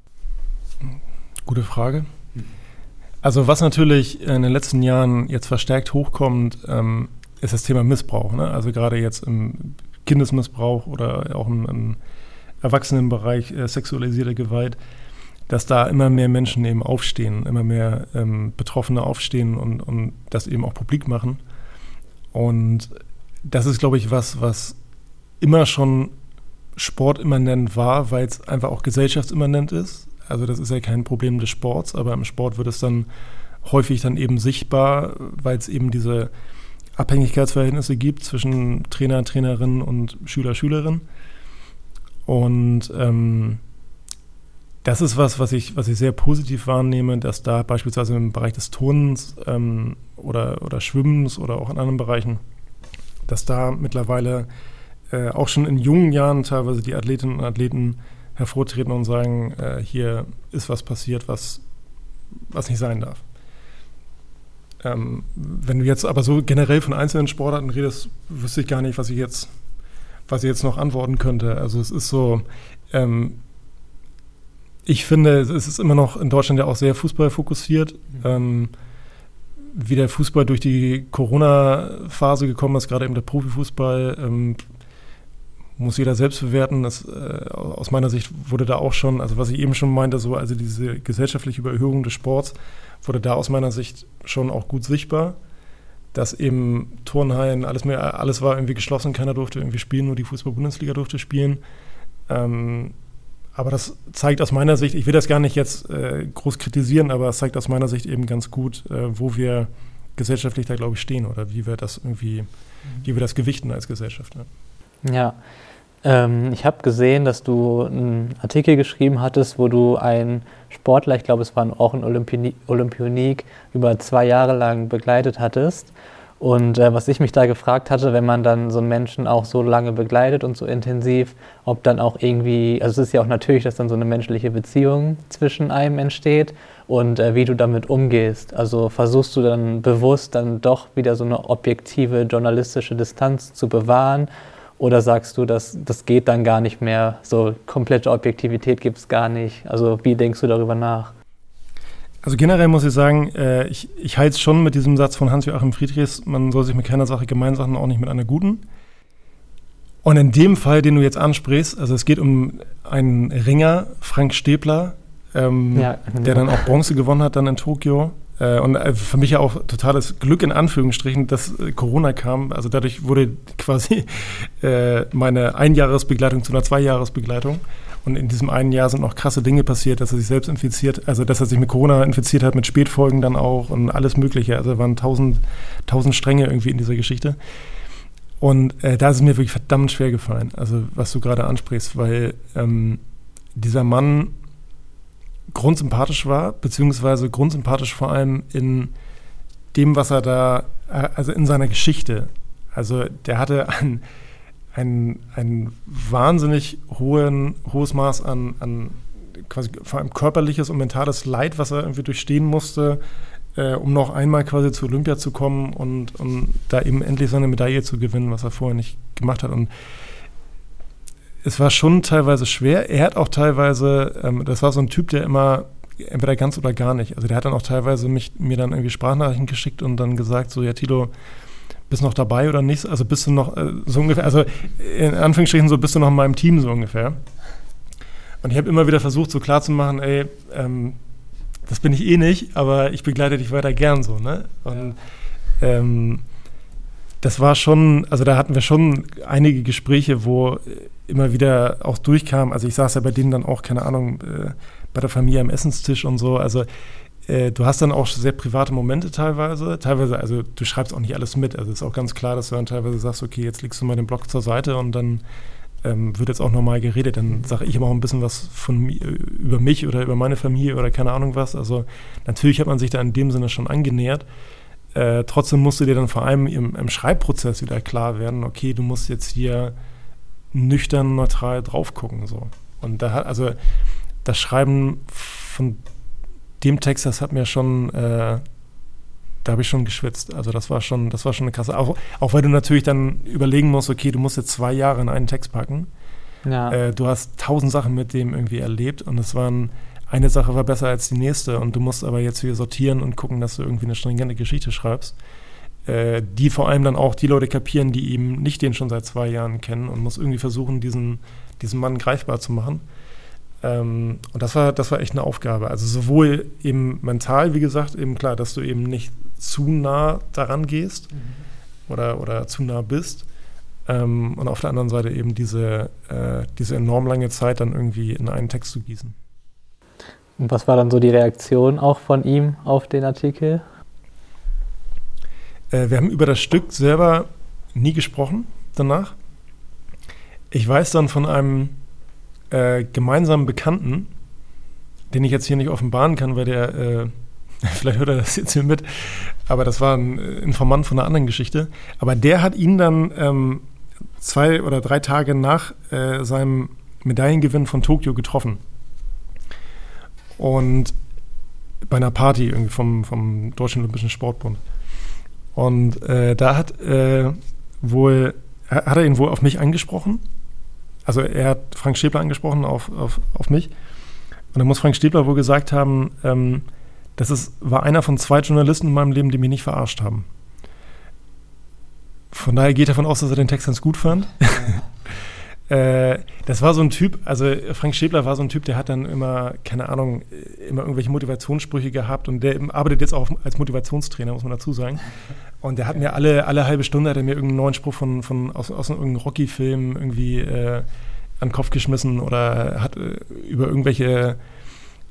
Gute Frage. Also was natürlich in den letzten Jahren jetzt verstärkt hochkommt, ähm, ist das Thema Missbrauch. Ne? Also gerade jetzt im Kindesmissbrauch oder auch im, im Erwachsenenbereich äh, sexualisierte Gewalt. dass da immer mehr Menschen eben aufstehen, immer mehr ähm, Betroffene aufstehen und, und das eben auch publik machen. Und das ist, glaube ich, was, was immer schon sportimmanent war, weil es einfach auch gesellschaftsimmanent ist. Also das ist ja kein Problem des Sports, aber im Sport wird es dann häufig dann eben sichtbar, weil es eben diese Abhängigkeitsverhältnisse gibt zwischen Trainer, Trainerin und Schüler, Schülerin. Und ähm, das ist was, was ich, was ich sehr positiv wahrnehme, dass da beispielsweise im Bereich des Turnens ähm, oder, oder Schwimmens oder auch in anderen Bereichen, dass da mittlerweile äh, auch schon in jungen Jahren teilweise die Athletinnen und Athleten hervortreten und sagen, äh, hier ist was passiert, was, was nicht sein darf. Ähm, wenn du jetzt aber so generell von einzelnen Sportarten redest, wüsste ich gar nicht, was ich jetzt, was ich jetzt noch antworten könnte. Also es ist so, ähm, ich finde, es ist immer noch in Deutschland ja auch sehr Fußball fokussiert. Mhm. Ähm, wie der Fußball durch die Corona-Phase gekommen ist, gerade eben der Profifußball, ähm, muss jeder selbst bewerten. Das, äh, aus meiner Sicht wurde da auch schon, also was ich eben schon meinte, so, also diese gesellschaftliche Überhöhung des Sports wurde da aus meiner Sicht schon auch gut sichtbar. Dass eben Turnhallen, alles mehr, alles war irgendwie geschlossen, keiner durfte irgendwie spielen, nur die Fußball-Bundesliga durfte spielen. Ähm, aber das zeigt aus meiner Sicht, ich will das gar nicht jetzt äh, groß kritisieren, aber es zeigt aus meiner Sicht eben ganz gut, äh, wo wir gesellschaftlich da, glaube ich, stehen oder wie wir das irgendwie, wie wir das gewichten als Gesellschaft. Ne? Ja. Ähm, ich habe gesehen, dass du einen Artikel geschrieben hattest, wo du einen Sportler, ich glaube, es war auch ein Olympionik, über zwei Jahre lang begleitet hattest. Und äh, was ich mich da gefragt hatte, wenn man dann so einen Menschen auch so lange begleitet und so intensiv, ob dann auch irgendwie, also es ist ja auch natürlich, dass dann so eine menschliche Beziehung zwischen einem entsteht und äh, wie du damit umgehst. Also versuchst du dann bewusst dann doch wieder so eine objektive journalistische Distanz zu bewahren oder sagst du, dass das geht dann gar nicht mehr, so komplette Objektivität gibt es gar nicht? Also wie denkst du darüber nach? Also generell muss ich sagen, äh, ich, ich halte es schon mit diesem Satz von Hans-Joachim Friedrichs, man soll sich mit keiner Sache gemein machen, auch nicht mit einer guten. Und in dem Fall, den du jetzt ansprichst, also es geht um einen Ringer, Frank Stäbler, ähm, ja, genau. der dann auch Bronze gewonnen hat dann in Tokio. Äh, und äh, für mich ja auch totales Glück in Anführungsstrichen, dass äh, Corona kam. Also dadurch wurde quasi meine Einjahresbegleitung zu einer Zweijahresbegleitung. Und in diesem einen Jahr sind noch krasse Dinge passiert, dass er sich selbst infiziert, also dass er sich mit Corona infiziert hat, mit Spätfolgen dann auch und alles Mögliche. Also waren tausend, tausend Stränge irgendwie in dieser Geschichte. Und äh, da ist es mir wirklich verdammt schwer gefallen, also was du gerade ansprichst, weil ähm, dieser Mann grundsympathisch war, beziehungsweise grundsympathisch vor allem in dem, was er da, also in seiner Geschichte. Also der hatte ein ein, ein wahnsinnig hohen, hohes Maß an, an quasi vor allem körperliches und mentales Leid, was er irgendwie durchstehen musste, äh, um noch einmal quasi zu Olympia zu kommen und, und da eben endlich seine Medaille zu gewinnen, was er vorher nicht gemacht hat. Und es war schon teilweise schwer. Er hat auch teilweise, ähm, das war so ein Typ, der immer entweder ganz oder gar nicht. Also der hat dann auch teilweise mich, mir dann irgendwie Sprachnachrichten geschickt und dann gesagt, so, ja, Tilo, bist noch dabei oder nicht? Also bist du noch äh, so ungefähr, also in Anführungsstrichen so bist du noch in meinem Team so ungefähr. Und ich habe immer wieder versucht, so klar zu machen, ey, ähm, das bin ich eh nicht, aber ich begleite dich weiter gern so, ne? Und ja. ähm, das war schon, also da hatten wir schon einige Gespräche, wo immer wieder auch durchkam. Also ich saß ja bei denen dann auch, keine Ahnung, äh, bei der Familie am Essenstisch und so. Also äh, du hast dann auch sehr private Momente teilweise. Teilweise, also du schreibst auch nicht alles mit. Also ist auch ganz klar, dass du dann teilweise sagst, okay, jetzt legst du mal den Blog zur Seite und dann ähm, wird jetzt auch normal geredet. Dann sage ich immer auch ein bisschen was von über mich oder über meine Familie oder keine Ahnung was. Also natürlich hat man sich da in dem Sinne schon angenähert. Äh, trotzdem musst du dir dann vor allem im, im, Schreibprozess wieder klar werden, okay, du musst jetzt hier nüchtern, neutral drauf gucken. So. Und da hat, also das Schreiben von dem Text, das hat mir schon, äh, da habe ich schon geschwitzt. Also das war schon, das war schon eine krasse. Auch, auch weil du natürlich dann überlegen musst, okay, du musst jetzt zwei Jahre in einen Text packen. Ja. Äh, du hast tausend Sachen mit dem irgendwie erlebt und es waren, eine Sache war besser als die nächste und du musst aber jetzt hier sortieren und gucken, dass du irgendwie eine stringente Geschichte schreibst. Äh, die vor allem dann auch die Leute kapieren, die eben nicht den schon seit zwei Jahren kennen und muss irgendwie versuchen, diesen, diesen Mann greifbar zu machen. Ähm, und das war, das war echt eine Aufgabe. Also sowohl eben mental, wie gesagt, eben klar, dass du eben nicht zu nah daran gehst mhm. oder, oder zu nah bist. Ähm, und auf der anderen Seite eben diese, äh, diese enorm lange Zeit dann irgendwie in einen Text zu gießen. Und was war dann so die Reaktion auch von ihm auf den Artikel? Äh, wir haben über das Stück selber nie gesprochen danach. Ich weiß dann von einem äh, gemeinsamen Bekannten, den ich jetzt hier nicht offenbaren kann, weil der, äh, vielleicht hört er das jetzt hier mit, aber das war ein Informant von einer anderen Geschichte. Aber der hat ihn dann ähm, zwei oder drei Tage nach äh, seinem Medaillengewinn von Tokio getroffen. Und bei einer Party irgendwie vom, vom Deutschen Olympischen Sportbund. Und äh, da hat äh, wohl, hat er ihn wohl auf mich angesprochen. Also er hat Frank Stäbler angesprochen auf, auf, auf mich. Und dann muss Frank Stäbler wohl gesagt haben, ähm, das ist, war einer von zwei Journalisten in meinem Leben, die mich nicht verarscht haben. Von daher geht er davon aus, dass er den Text ganz gut fand. Äh, das war so ein Typ, also Frank Schäbler war so ein Typ, der hat dann immer, keine Ahnung, immer irgendwelche Motivationssprüche gehabt und der arbeitet jetzt auch als Motivationstrainer, muss man dazu sagen. Und der hat mir alle, alle halbe Stunde hat er mir irgendeinen neuen Spruch von, von aus, aus irgendeinem Rocky-Film irgendwie äh, an den Kopf geschmissen oder hat äh, über irgendwelche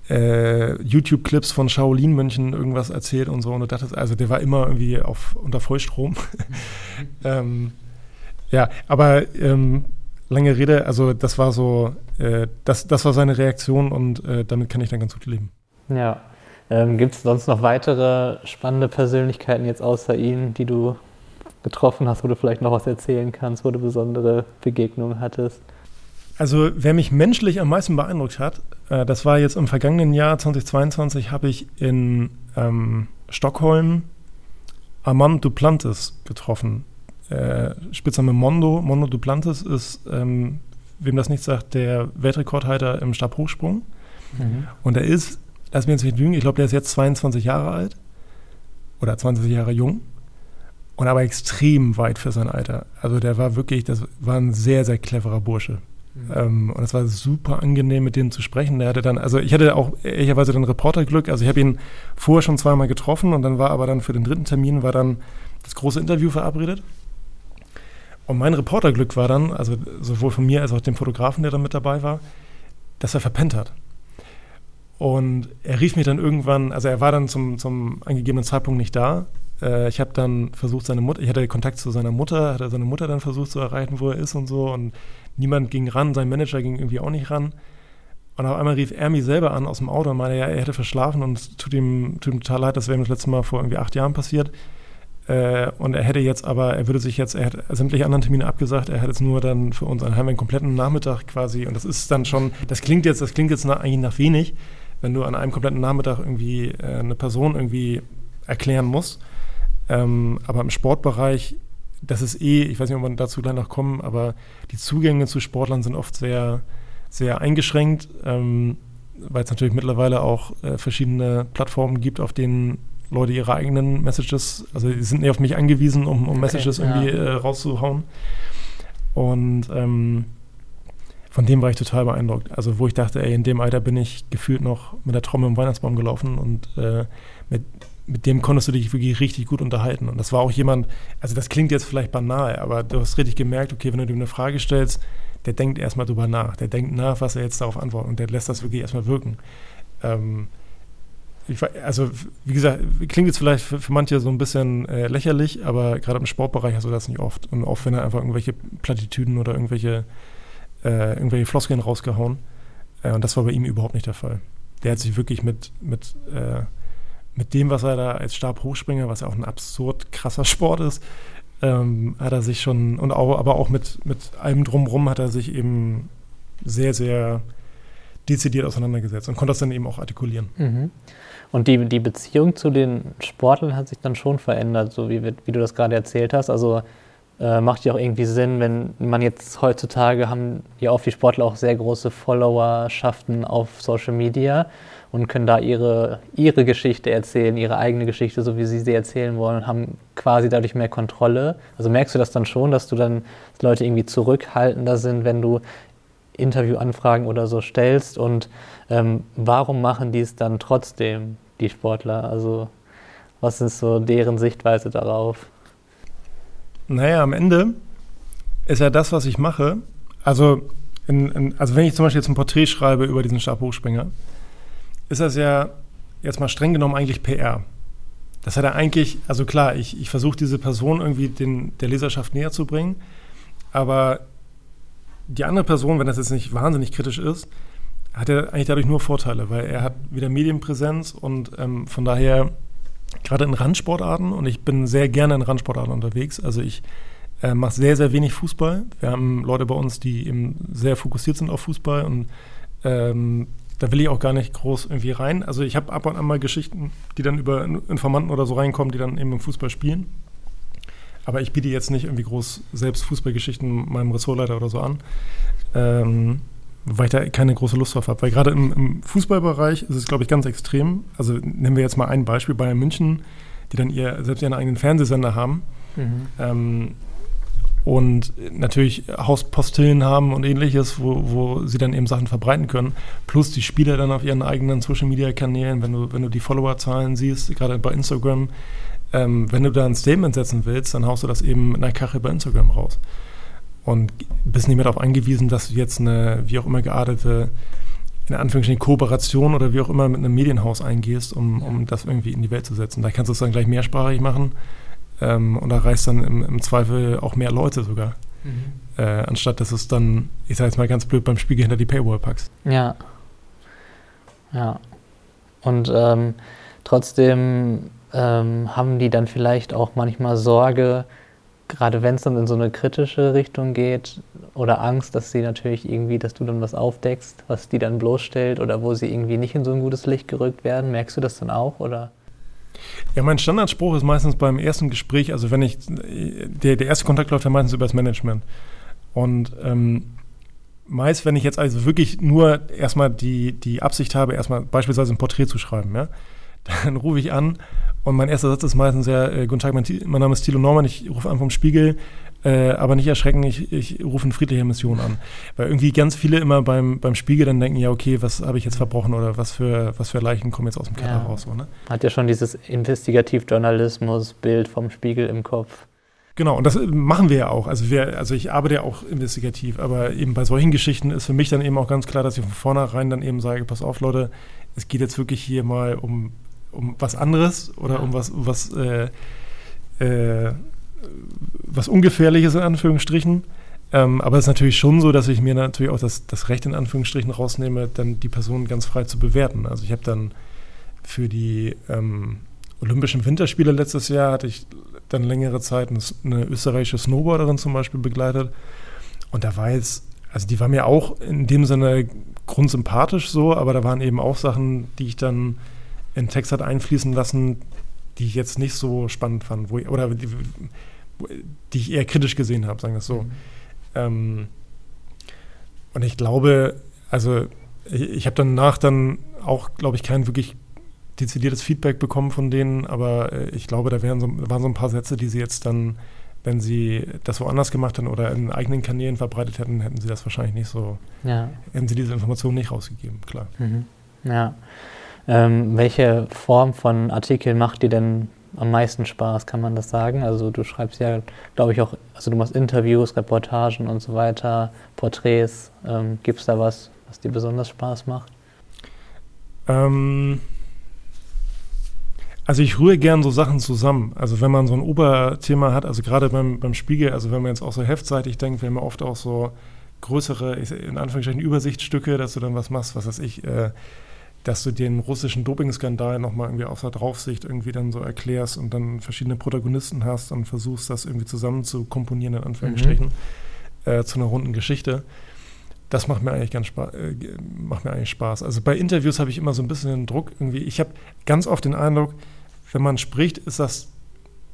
äh, YouTube-Clips von Shaolin-Mönchen irgendwas erzählt und so. Und das also der war immer irgendwie auf, unter Vollstrom. ähm, ja, aber ähm, lange Rede, also das war so, äh, das, das war seine Reaktion und äh, damit kann ich dann ganz gut leben. Ja. Ähm, Gibt es sonst noch weitere spannende Persönlichkeiten jetzt außer Ihnen, die du getroffen hast, wo du vielleicht noch was erzählen kannst, wo du besondere Begegnungen hattest? Also wer mich menschlich am meisten beeindruckt hat, äh, das war jetzt im vergangenen Jahr 2022, habe ich in ähm, Stockholm Armand Duplantis getroffen. Äh, Spitzname Mondo. Mondo Duplantis ist, ähm, wem das nicht sagt, der Weltrekordhalter im Stabhochsprung. Mhm. Und er ist, lass mich jetzt nicht lügen, ich glaube, der ist jetzt 22 Jahre alt oder 20 Jahre jung und aber extrem weit für sein Alter. Also der war wirklich, das war ein sehr, sehr cleverer Bursche. Mhm. Ähm, und es war super angenehm, mit dem zu sprechen. Der hatte dann, also ich hatte auch ehrlicherweise dann Reporterglück. Also ich habe ihn vorher schon zweimal getroffen und dann war aber dann für den dritten Termin war dann das große Interview verabredet. Und mein Reporterglück war dann, also sowohl von mir als auch dem Fotografen, der da mit dabei war, dass er verpennt hat. Und er rief mich dann irgendwann, also er war dann zum, zum angegebenen Zeitpunkt nicht da. Äh, ich habe dann versucht, seine Mutter, ich hatte Kontakt zu seiner Mutter, hatte seine Mutter dann versucht zu erreichen, wo er ist und so. Und niemand ging ran, sein Manager ging irgendwie auch nicht ran. Und auf einmal rief er mich selber an aus dem Auto und meinte, ja, er hätte verschlafen und tut ihm, tut ihm total leid, das wäre ihm das letzte Mal vor irgendwie acht Jahren passiert. Äh, und er hätte jetzt aber, er würde sich jetzt, er hat sämtliche anderen Termine abgesagt, er hat jetzt nur dann für uns einen, einen kompletten Nachmittag quasi. Und das ist dann schon, das klingt jetzt, das klingt jetzt nach, eigentlich nach wenig, wenn du an einem kompletten Nachmittag irgendwie äh, eine Person irgendwie erklären musst. Ähm, aber im Sportbereich, das ist eh, ich weiß nicht, ob wir dazu gleich noch kommen, aber die Zugänge zu Sportlern sind oft sehr, sehr eingeschränkt, ähm, weil es natürlich mittlerweile auch äh, verschiedene Plattformen gibt, auf denen Leute ihre eigenen Messages, also die sind nicht auf mich angewiesen, um, um Messages okay, irgendwie ja. äh, rauszuhauen. Und ähm, von dem war ich total beeindruckt. Also wo ich dachte, ey, in dem Alter bin ich gefühlt noch mit der Trommel im Weihnachtsbaum gelaufen und äh, mit, mit dem konntest du dich wirklich richtig gut unterhalten. Und das war auch jemand, also das klingt jetzt vielleicht banal, aber du hast richtig gemerkt, okay, wenn du ihm eine Frage stellst, der denkt erstmal drüber nach. Der denkt nach, was er jetzt darauf antwortet und der lässt das wirklich erstmal wirken. Ähm, ich, also wie gesagt, klingt jetzt vielleicht für, für manche so ein bisschen äh, lächerlich, aber gerade im Sportbereich hast du das nicht oft. Und oft, wenn er einfach irgendwelche Plattitüden oder irgendwelche, äh, irgendwelche Floskeln rausgehauen. Äh, und das war bei ihm überhaupt nicht der Fall. Der hat sich wirklich mit, mit, äh, mit dem, was er da als Stabhochspringer, was ja auch ein absurd krasser Sport ist, ähm, hat er sich schon, und auch, aber auch mit, mit allem drumrum hat er sich eben sehr, sehr dezidiert auseinandergesetzt und konnte das dann eben auch artikulieren. Mhm. Und die, die Beziehung zu den Sportlern hat sich dann schon verändert, so wie, wie du das gerade erzählt hast. Also äh, macht ja auch irgendwie Sinn, wenn man jetzt heutzutage haben ja oft die Sportler auch sehr große Followerschaften auf Social Media und können da ihre, ihre Geschichte erzählen, ihre eigene Geschichte, so wie sie sie erzählen wollen und haben quasi dadurch mehr Kontrolle. Also merkst du das dann schon, dass du dann dass Leute irgendwie zurückhaltender sind, wenn du Interviewanfragen oder so stellst und ähm, warum machen die es dann trotzdem, die Sportler? Also was ist so deren Sichtweise darauf? Naja, am Ende ist ja das, was ich mache. Also, in, in, also wenn ich zum Beispiel jetzt ein Porträt schreibe über diesen Stabhochspringer, ist das ja jetzt mal streng genommen eigentlich PR. Das hat er eigentlich, also klar, ich, ich versuche diese Person irgendwie den, der Leserschaft näher zu bringen, aber die andere Person, wenn das jetzt nicht wahnsinnig kritisch ist, hat er eigentlich dadurch nur Vorteile, weil er hat wieder Medienpräsenz und ähm, von daher gerade in Randsportarten und ich bin sehr gerne in Randsportarten unterwegs. Also ich äh, mache sehr, sehr wenig Fußball. Wir haben Leute bei uns, die eben sehr fokussiert sind auf Fußball und ähm, da will ich auch gar nicht groß irgendwie rein. Also ich habe ab und an mal Geschichten, die dann über Informanten oder so reinkommen, die dann eben im Fußball spielen. Aber ich biete jetzt nicht irgendwie groß selbst Fußballgeschichten meinem Ressortleiter oder so an. Ähm, weil ich da keine große Lust drauf habe. Weil gerade im, im, Fußballbereich ist es, glaube ich, ganz extrem. Also nehmen wir jetzt mal ein Beispiel Bayern München, die dann ihr, selbst ihren eigenen Fernsehsender haben. Mhm. Ähm, und natürlich Hauspostillen haben und ähnliches, wo, wo sie dann eben Sachen verbreiten können. Plus die Spieler dann auf ihren eigenen Social-Media-Kanälen, wenn du, wenn du die Followerzahlen siehst, gerade bei Instagram, ähm, wenn du da ein Statement setzen willst, dann haust du das eben in der Kache bei Instagram raus und bist nicht mehr darauf angewiesen, dass du jetzt eine, wie auch immer geartete, in Anführungsstrichen Kooperation oder wie auch immer mit einem Medienhaus eingehst, um, um das irgendwie in die Welt zu setzen. Da kannst du es dann gleich mehrsprachig machen ähm, und da reißt dann im, im, Zweifel auch mehr Leute sogar. Mhm. Äh, anstatt dass es dann, ich sage jetzt mal ganz blöd, beim Spiegel hinter die Paywall packst. Ja. Ja. Und ähm, trotzdem ähm, haben die dann vielleicht auch manchmal Sorge, gerade wenn es dann in so eine kritische Richtung geht oder Angst, dass sie natürlich irgendwie, dass du dann was aufdeckst, was die dann bloßstellt oder wo sie irgendwie nicht in so ein gutes Licht gerückt werden. Merkst du das dann auch oder? Ja, mein Standardspruch ist meistens beim ersten Gespräch, also wenn ich, der, der erste Kontakt läuft ja meistens über das Management. Und ähm, meist, wenn ich jetzt also wirklich nur erstmal die, die Absicht habe, erstmal beispielsweise ein Porträt zu schreiben, ja, dann rufe ich an und mein erster Satz ist meistens ja, äh, guten Tag, mein, mein, Name ist Thilo Norman, ich rufe an vom Spiegel, äh, aber nicht erschrecken, ich, ich rufe eine friedliche Mission an. Weil irgendwie ganz viele immer beim, beim Spiegel dann denken, ja, okay, was habe ich jetzt verbrochen oder was für, was für Leichen kommen jetzt aus dem Keller ja. raus. So, ne? Hat ja schon dieses Investigativjournalismus-Bild vom Spiegel im Kopf. Genau, und das machen wir ja auch. Also, wir, also ich arbeite ja auch investigativ, aber eben bei solchen Geschichten ist für mich dann eben auch ganz klar, dass ich von vornherein dann eben sage, pass auf, Leute, es geht jetzt wirklich hier mal um um was anderes oder um was, was, äh, äh, was Ungefährliches in Anführungsstrichen. Ähm, aber es ist natürlich schon so, dass ich mir natürlich auch das, das Recht in Anführungsstrichen rausnehme, dann die Person ganz frei zu bewerten. Also ich habe dann für die ähm, Olympischen Winterspiele letztes Jahr hatte ich dann längere Zeit eine österreichische Snowboarderin zum Beispiel begleitet. Und da war jetzt, also die war mir auch in dem Sinne grundsympathisch so, aber da waren eben auch Sachen, die ich dann in Text hat einfließen lassen, die ich jetzt nicht so spannend fand, wo ich, oder die, die, ich eher kritisch gesehen habe, sagen wir es so. Mhm. Ähm, und ich glaube, also ich, ich habe danach dann auch, glaube ich, kein wirklich dezidiertes Feedback bekommen von denen, aber äh, ich glaube, da wären so, waren so ein paar Sätze, die sie jetzt dann, wenn sie das woanders gemacht hätten oder in eigenen Kanälen verbreitet hätten, hätten sie das wahrscheinlich nicht so, ja. hätten sie diese Informationen nicht rausgegeben, klar. Mhm. Ja. Ähm, welche Form von Artikel macht dir denn am meisten Spaß, kann man das sagen? Also du schreibst ja, glaube ich, auch, also du machst Interviews, Reportagen und so weiter, Porträts. Ähm, Gibt es da was, was dir besonders Spaß macht? Ähm, also ich rühre gern so Sachen zusammen. Also wenn man so ein Oberthema hat, also gerade beim, beim Spiegel, also wenn man jetzt auch so heftseitig denkt, wir haben ja oft auch so größere, in Anführungsstrichen Übersichtsstücke, dass du dann was machst, was weiß ich, äh, dass du den russischen Dopingskandal nochmal irgendwie aus der Draufsicht irgendwie dann so erklärst und dann verschiedene Protagonisten hast und versuchst, das irgendwie zusammen zu komponieren, in Anführungsstrichen, mhm. äh, zu einer runden Geschichte. Das macht mir eigentlich ganz Spaß, äh, macht mir eigentlich Spaß. Also bei Interviews habe ich immer so ein bisschen den Druck irgendwie. Ich habe ganz oft den Eindruck, wenn man spricht, ist das,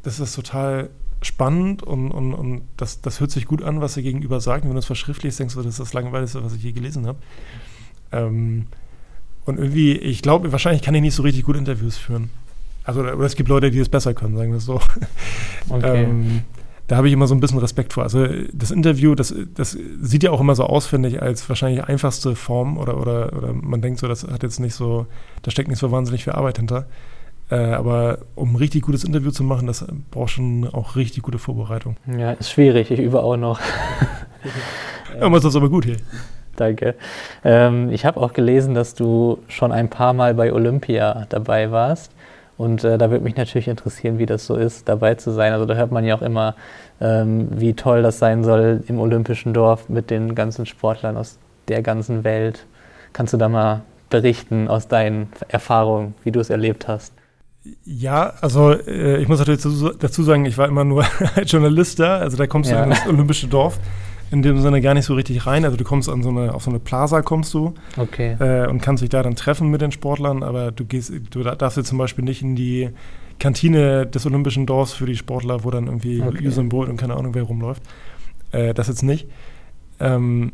das ist total spannend und, und, und das, das hört sich gut an, was er gegenüber sagt. Und wenn du es verschriftlichst, denkst du, das ist das Langweiligste, was ich je gelesen habe. Ähm, und irgendwie, ich glaube, wahrscheinlich kann ich nicht so richtig gut Interviews führen. Also, oder es gibt Leute, die es besser können, sagen wir es so. Okay. ähm, da habe ich immer so ein bisschen Respekt vor. Also das Interview, das, das sieht ja auch immer so aus, finde ich, als wahrscheinlich einfachste Form oder, oder, oder man denkt so, das hat jetzt nicht so, da steckt nicht so wahnsinnig viel Arbeit hinter. Äh, aber um ein richtig gutes Interview zu machen, das braucht schon auch richtig gute Vorbereitung. Ja, ist schwierig, ich übe auch noch. aber das aber gut hier. Danke. Ähm, ich habe auch gelesen, dass du schon ein paar Mal bei Olympia dabei warst. Und äh, da würde mich natürlich interessieren, wie das so ist, dabei zu sein. Also da hört man ja auch immer, ähm, wie toll das sein soll im Olympischen Dorf mit den ganzen Sportlern aus der ganzen Welt. Kannst du da mal berichten aus deinen Erfahrungen, wie du es erlebt hast? Ja, also äh, ich muss natürlich dazu sagen, ich war immer nur als Journalist da, also da kommst ja. du ins Olympische Dorf in dem Sinne gar nicht so richtig rein. Also du kommst an so eine, auf so eine Plaza kommst du okay. äh, und kannst dich da dann treffen mit den Sportlern, aber du gehst, du darfst jetzt zum Beispiel nicht in die Kantine des Olympischen Dorfs für die Sportler, wo dann irgendwie okay. Usain Bolt und keine Ahnung wer rumläuft. Äh, das jetzt nicht. Ähm,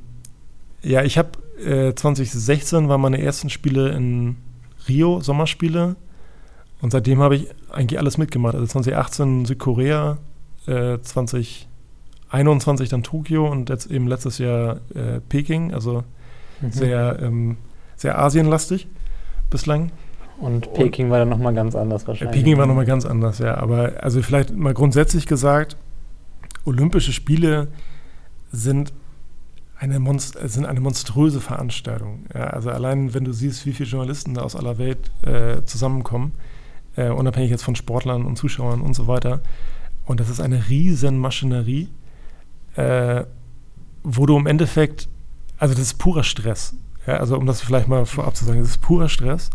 ja, ich habe äh, 2016 waren meine ersten Spiele in Rio, Sommerspiele. Und seitdem habe ich eigentlich alles mitgemacht. Also 2018 Südkorea, äh, 20 21 dann Tokio und jetzt eben letztes Jahr äh, Peking, also mhm. sehr, ähm, sehr asienlastig bislang. Und Peking und, war dann nochmal ganz anders wahrscheinlich. Peking war nochmal ganz anders, ja. Aber also vielleicht mal grundsätzlich gesagt, Olympische Spiele sind eine, Monst sind eine monströse Veranstaltung. Ja, also allein, wenn du siehst, wie viele Journalisten da aus aller Welt äh, zusammenkommen, äh, unabhängig jetzt von Sportlern und Zuschauern und so weiter. Und das ist eine riesen Maschinerie äh, wo du im Endeffekt, also das ist purer Stress. Ja, also um das vielleicht mal vorab zu sagen, das ist purer Stress.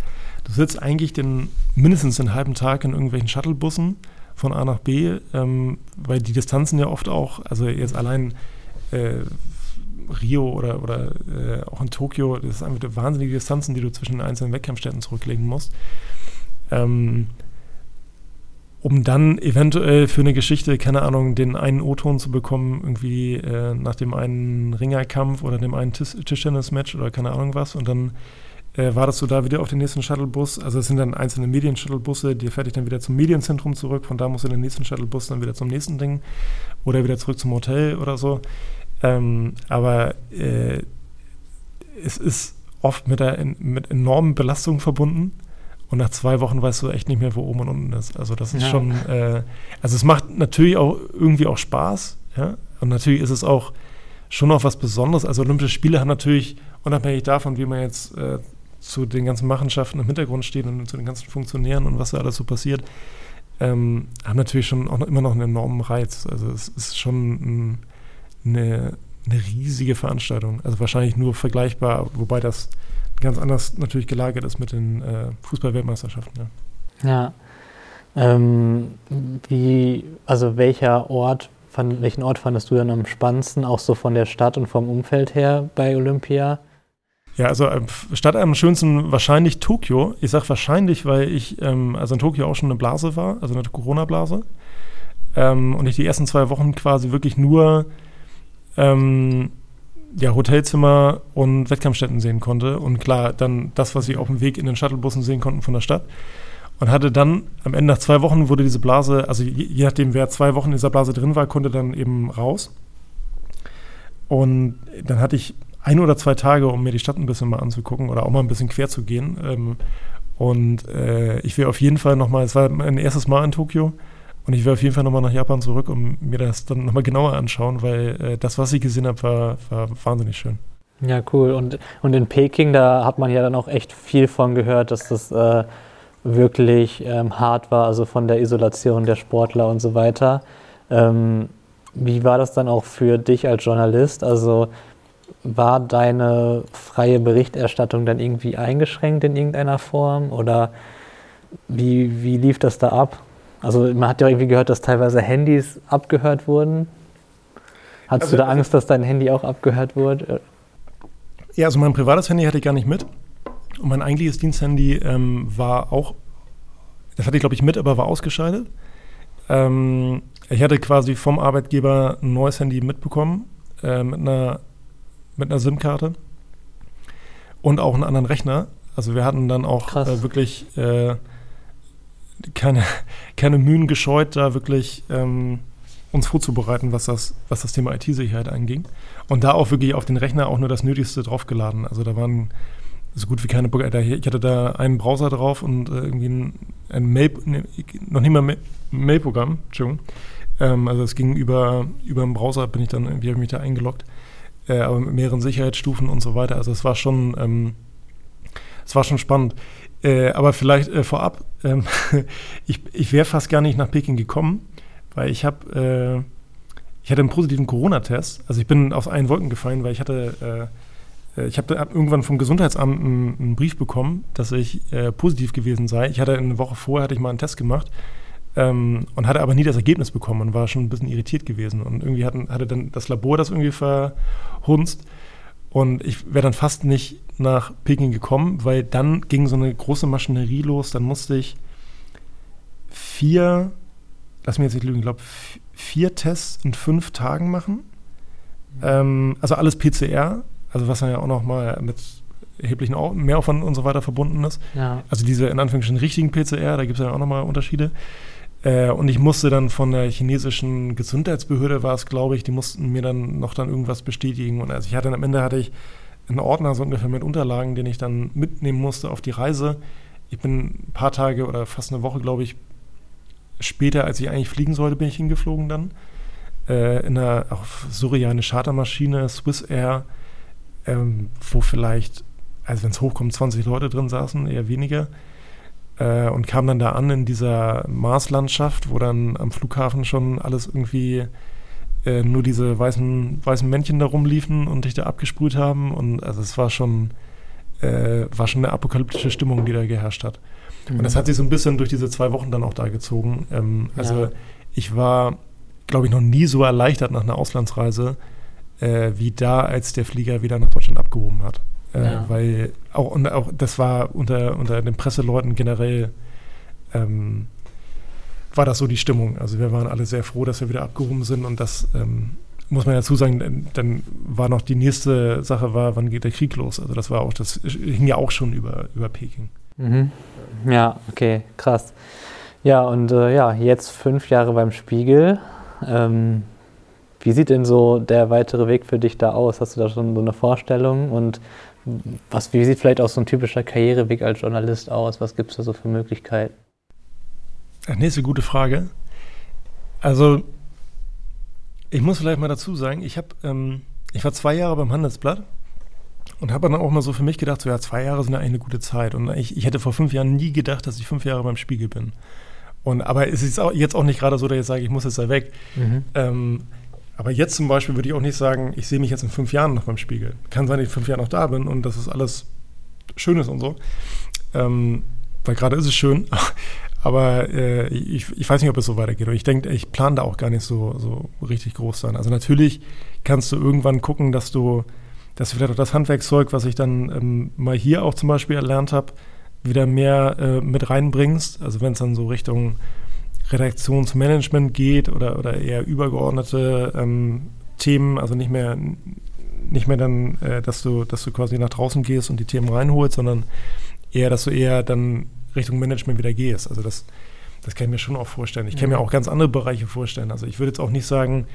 Du sitzt eigentlich den, mindestens den halben Tag in irgendwelchen Shuttlebussen von A nach B, ähm, weil die Distanzen ja oft auch, also jetzt allein äh, Rio oder, oder äh, auch in Tokio, das ist einfach wahnsinnige Distanzen, die du zwischen den einzelnen Wettkampfstätten zurücklegen musst. Ähm, um dann eventuell für eine Geschichte, keine Ahnung, den einen O-Ton zu bekommen, irgendwie äh, nach dem einen Ringerkampf oder dem einen Tischtennis-Match oder keine Ahnung was. Und dann äh, wartest du da wieder auf den nächsten Shuttlebus. Also es sind dann einzelne Medien-Shuttlebusse, die fährt dich dann wieder zum Medienzentrum zurück. Von da musst du den nächsten Shuttlebus dann wieder zum nächsten Ding oder wieder zurück zum Hotel oder so. Ähm, aber äh, es ist oft mit, der, mit enormen Belastungen verbunden. Und nach zwei Wochen weißt du echt nicht mehr, wo oben und unten ist. Also das ist ja. schon, äh, also es macht natürlich auch irgendwie auch Spaß, ja. Und natürlich ist es auch schon noch was Besonderes. Also Olympische Spiele haben natürlich, unabhängig davon, wie man jetzt äh, zu den ganzen Machenschaften im Hintergrund steht und zu den ganzen Funktionären und was da alles so passiert, ähm, haben natürlich schon auch immer noch einen enormen Reiz. Also es ist schon ein, eine, eine riesige Veranstaltung. Also wahrscheinlich nur vergleichbar, wobei das ganz anders natürlich gelagert ist mit den äh, Fußball-Weltmeisterschaften. Ja. ja. Ähm, wie, also welcher Ort, fand, welchen Ort fandest du dann am spannendsten, auch so von der Stadt und vom Umfeld her bei Olympia? Ja, also äh, Stadt am schönsten wahrscheinlich Tokio. Ich sage wahrscheinlich, weil ich ähm, also in Tokio auch schon eine Blase war, also eine Corona-Blase. Ähm, und ich die ersten zwei Wochen quasi wirklich nur ähm, ja, Hotelzimmer und Wettkampfstätten sehen konnte. Und klar, dann das, was sie auf dem Weg in den Shuttlebussen sehen konnten von der Stadt. Und hatte dann am Ende nach zwei Wochen wurde diese Blase, also je, je nachdem, wer zwei Wochen in dieser Blase drin war, konnte dann eben raus. Und dann hatte ich ein oder zwei Tage, um mir die Stadt ein bisschen mal anzugucken oder auch mal ein bisschen quer zu gehen. Ähm, und äh, ich will auf jeden Fall nochmal, es war mein erstes Mal in Tokio, und ich will auf jeden Fall nochmal nach Japan zurück und mir das dann nochmal genauer anschauen, weil äh, das, was ich gesehen habe, war, war wahnsinnig schön. Ja, cool. Und, und in Peking, da hat man ja dann auch echt viel von gehört, dass das äh, wirklich ähm, hart war, also von der Isolation der Sportler und so weiter. Ähm, wie war das dann auch für dich als Journalist? Also war deine freie Berichterstattung dann irgendwie eingeschränkt in irgendeiner Form oder wie, wie lief das da ab? Also man hat ja irgendwie gehört, dass teilweise Handys abgehört wurden. Hattest also, du da Angst, dass dein Handy auch abgehört wurde? Ja, also mein privates Handy hatte ich gar nicht mit. Und mein eigentliches Diensthandy ähm, war auch, das hatte ich glaube ich mit, aber war ausgeschaltet. Ähm, ich hatte quasi vom Arbeitgeber ein neues Handy mitbekommen äh, mit einer, mit einer SIM-Karte und auch einen anderen Rechner. Also wir hatten dann auch äh, wirklich äh, keine, keine Mühen gescheut, da wirklich ähm, uns vorzubereiten, was das, was das Thema IT-Sicherheit anging. Und da auch wirklich auf den Rechner auch nur das Nötigste draufgeladen. Also da waren so gut wie keine Ich hatte da einen Browser drauf und äh, irgendwie ein, ein Mail, ne, noch nicht mal Mail-Programm, Entschuldigung. Ähm, also es ging über, über einen Browser, bin ich dann irgendwie, habe mich da eingeloggt. Äh, aber mit mehreren Sicherheitsstufen und so weiter. Also es war schon, ähm, es war schon spannend. Äh, aber vielleicht äh, vorab, ähm, ich, ich wäre fast gar nicht nach Peking gekommen, weil ich habe, äh, ich hatte einen positiven Corona-Test. Also ich bin aus allen Wolken gefallen, weil ich hatte, äh, äh, ich habe hab irgendwann vom Gesundheitsamt einen, einen, Brief bekommen, dass ich äh, positiv gewesen sei. Ich hatte eine Woche vorher hatte ich mal einen Test gemacht ähm, und hatte aber nie das Ergebnis bekommen und war schon ein bisschen irritiert gewesen. Und irgendwie hatten, hatte dann das Labor das irgendwie verhunzt. Und ich wäre dann fast nicht nach Peking gekommen, weil dann ging so eine große Maschinerie los. Dann musste ich vier, lass mich jetzt nicht lügen, ich glaube, vier Tests in fünf Tagen machen. Mhm. Ähm, also alles PCR, also was dann ja auch nochmal mit erheblichen Mehraufwand und so weiter verbunden ist. Ja. Also diese in Anführungsstrichen richtigen PCR, da gibt es ja auch nochmal Unterschiede. Äh, und ich musste dann von der chinesischen Gesundheitsbehörde, war es, glaube ich, die mussten mir dann noch dann irgendwas bestätigen. Und also ich hatte am Ende hatte ich einen Ordner so ungefähr mit Unterlagen, den ich dann mitnehmen musste auf die Reise. Ich bin ein paar Tage oder fast eine Woche, glaube ich, später, als ich eigentlich fliegen sollte, bin ich hingeflogen dann. Äh, in einer auf Surya eine Chartermaschine, Swiss Air, ähm, wo vielleicht, also wenn es hochkommt, 20 Leute drin saßen, eher weniger äh, und kam dann da an in dieser Marslandschaft, wo dann am Flughafen schon alles irgendwie äh, nur diese weißen, weißen Männchen da rumliefen und dich da abgesprüht haben. Und also es war schon, äh, war schon eine apokalyptische Stimmung, die da geherrscht hat. Mhm. Und das hat sich so ein bisschen durch diese zwei Wochen dann auch da gezogen. Ähm, also ja. ich war, glaube ich, noch nie so erleichtert nach einer Auslandsreise, äh, wie da, als der Flieger wieder nach Deutschland abgehoben hat. Äh, ja. Weil auch, und auch das war unter, unter den Presseleuten generell ähm, war das so die Stimmung. Also wir waren alle sehr froh, dass wir wieder abgehoben sind und das ähm, muss man dazu sagen, dann war noch die nächste Sache war, wann geht der Krieg los? Also das war auch, das hing ja auch schon über, über Peking. Mhm. Ja, okay, krass. Ja, und äh, ja, jetzt fünf Jahre beim Spiegel. Ähm, wie sieht denn so der weitere Weg für dich da aus? Hast du da schon so eine Vorstellung? Und was, wie sieht vielleicht auch so ein typischer Karriereweg als Journalist aus? Was gibt es da so für Möglichkeiten? Ach, nächste gute Frage. Also, ich muss vielleicht mal dazu sagen, ich habe, ähm, ich war zwei Jahre beim Handelsblatt und habe dann auch mal so für mich gedacht, so ja, zwei Jahre sind ja eigentlich eine gute Zeit. Und ich, ich hätte vor fünf Jahren nie gedacht, dass ich fünf Jahre beim Spiegel bin. Und aber es ist auch, jetzt auch nicht gerade so, dass ich sage, ich muss jetzt da weg. Mhm. Ähm, aber jetzt zum Beispiel würde ich auch nicht sagen, ich sehe mich jetzt in fünf Jahren noch beim Spiegel. Kann sein, dass ich in fünf Jahren noch da bin und dass es alles schön ist und so. Ähm, weil gerade ist es schön. Aber äh, ich, ich weiß nicht, ob es so weitergeht. Und ich denke, ich plane da auch gar nicht so, so richtig groß sein. Also natürlich kannst du irgendwann gucken, dass du, dass du vielleicht auch das Handwerkszeug, was ich dann ähm, mal hier auch zum Beispiel erlernt habe, wieder mehr äh, mit reinbringst. Also wenn es dann so Richtung Redaktionsmanagement geht oder, oder eher übergeordnete ähm, Themen, also nicht mehr, nicht mehr dann, äh, dass du, dass du quasi nach draußen gehst und die Themen reinholst, sondern eher, dass du eher dann Richtung Management wieder gehst. Also das, das kann ich mir schon auch vorstellen. Ich kann mir auch ganz andere Bereiche vorstellen. Also ich würde jetzt auch nicht sagen,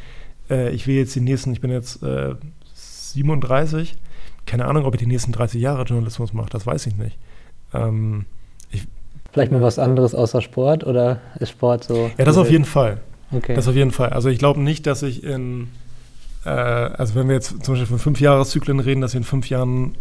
äh, ich will jetzt die nächsten, ich bin jetzt äh, 37, keine Ahnung, ob ich die nächsten 30 Jahre Journalismus mache, das weiß ich nicht. Ähm, Vielleicht mal was anderes außer Sport oder ist Sport so? Ja, das auf jeden Fall. Okay. Das auf jeden Fall. Also ich glaube nicht, dass ich in, äh, also wenn wir jetzt zum Beispiel von fünf Jahreszyklen reden, dass ich in fünf Jahren,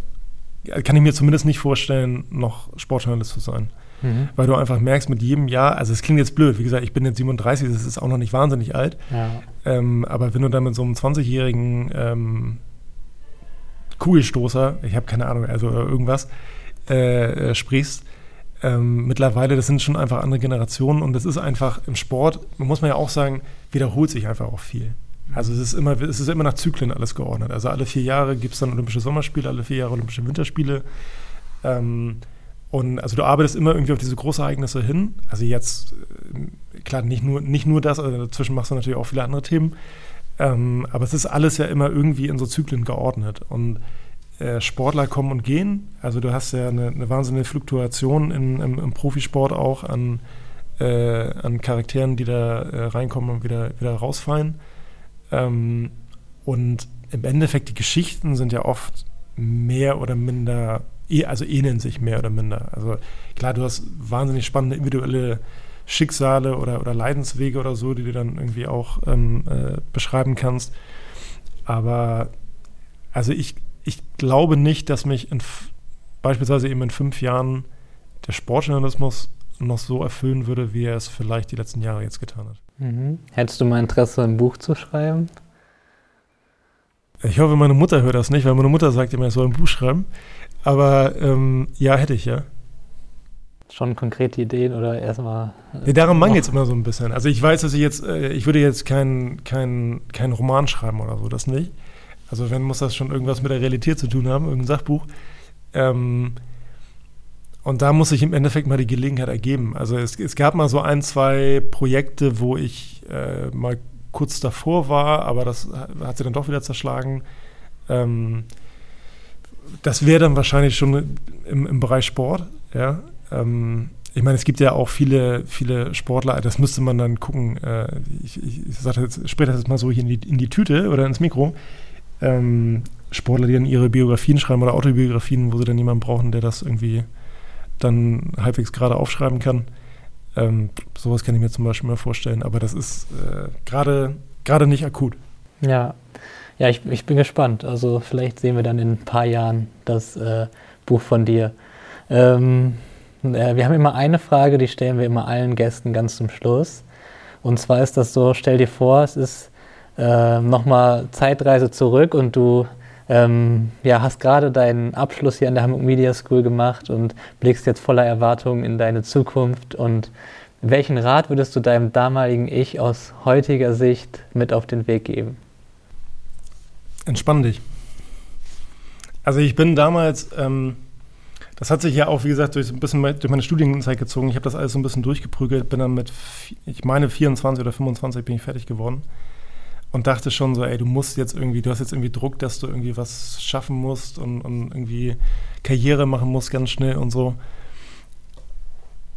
kann ich mir zumindest nicht vorstellen, noch Sportjournalist zu sein. Mhm. Weil du einfach merkst, mit jedem Jahr, also es klingt jetzt blöd, wie gesagt, ich bin jetzt 37, das ist auch noch nicht wahnsinnig alt. Ja. Ähm, aber wenn du dann mit so einem 20-jährigen ähm, Kugelstoßer, ich habe keine Ahnung, also irgendwas, äh, äh, sprichst, ähm, mittlerweile, das sind schon einfach andere Generationen und das ist einfach im Sport, muss man ja auch sagen, wiederholt sich einfach auch viel. Also es ist immer, es ist immer nach Zyklen alles geordnet. Also alle vier Jahre gibt es dann Olympische Sommerspiele, alle vier Jahre Olympische Winterspiele. Ähm, und also du arbeitest immer irgendwie auf diese Großereignisse hin. Also jetzt, äh, klar, nicht nur, nicht nur das, also dazwischen machst du natürlich auch viele andere Themen. Ähm, aber es ist alles ja immer irgendwie in so Zyklen geordnet. Und Sportler kommen und gehen. Also du hast ja eine, eine wahnsinnige Fluktuation in, im, im, Profisport auch an, äh, an Charakteren, die da äh, reinkommen und wieder, wieder rausfallen. Ähm, und im Endeffekt, die Geschichten sind ja oft mehr oder minder, eh, also ähneln sich mehr oder minder. Also klar, du hast wahnsinnig spannende individuelle Schicksale oder, oder Leidenswege oder so, die du dann irgendwie auch ähm, äh, beschreiben kannst. Aber also ich, ich glaube nicht, dass mich in, beispielsweise eben in fünf Jahren der Sportjournalismus noch so erfüllen würde, wie er es vielleicht die letzten Jahre jetzt getan hat. Mhm. Hättest du mal Interesse, ein Buch zu schreiben? Ich hoffe, meine Mutter hört das nicht, weil meine Mutter sagt immer, ich soll ein Buch schreiben. Aber ähm, ja, hätte ich, ja. Schon konkrete Ideen oder erstmal. Äh, nee, darum mangelt es immer so ein bisschen. Also ich weiß, dass ich jetzt, äh, ich würde jetzt keinen kein, kein Roman schreiben oder so, das nicht. Also wenn muss das schon irgendwas mit der Realität zu tun haben, irgendein Sachbuch. Ähm, und da muss sich im Endeffekt mal die Gelegenheit ergeben. Also es, es gab mal so ein, zwei Projekte, wo ich äh, mal kurz davor war, aber das hat sie dann doch wieder zerschlagen. Ähm, das wäre dann wahrscheinlich schon im, im Bereich Sport, ja. Ähm, ich meine, es gibt ja auch viele, viele Sportler, das müsste man dann gucken. Äh, ich, ich, ich spreche das jetzt mal so hier in die, in die Tüte oder ins Mikro. Ähm, Sportler, die dann ihre Biografien schreiben oder Autobiografien, wo sie dann jemanden brauchen, der das irgendwie dann halbwegs gerade aufschreiben kann. Ähm, sowas kann ich mir zum Beispiel mal vorstellen, aber das ist äh, gerade nicht akut. Ja, ja ich, ich bin gespannt. Also vielleicht sehen wir dann in ein paar Jahren das äh, Buch von dir. Ähm, äh, wir haben immer eine Frage, die stellen wir immer allen Gästen ganz zum Schluss. Und zwar ist das so, stell dir vor, es ist äh, nochmal Zeitreise zurück und du ähm, ja, hast gerade deinen Abschluss hier an der Hamburg Media School gemacht und blickst jetzt voller Erwartungen in deine Zukunft. Und welchen Rat würdest du deinem damaligen Ich aus heutiger Sicht mit auf den Weg geben? Entspann dich. Also ich bin damals, ähm, das hat sich ja auch, wie gesagt, durch, ein bisschen durch meine Studienzeit gezogen. Ich habe das alles so ein bisschen durchgeprügelt, bin dann mit, ich meine, 24 oder 25 bin ich fertig geworden und dachte schon so, ey, du musst jetzt irgendwie, du hast jetzt irgendwie Druck, dass du irgendwie was schaffen musst und, und irgendwie Karriere machen musst ganz schnell und so.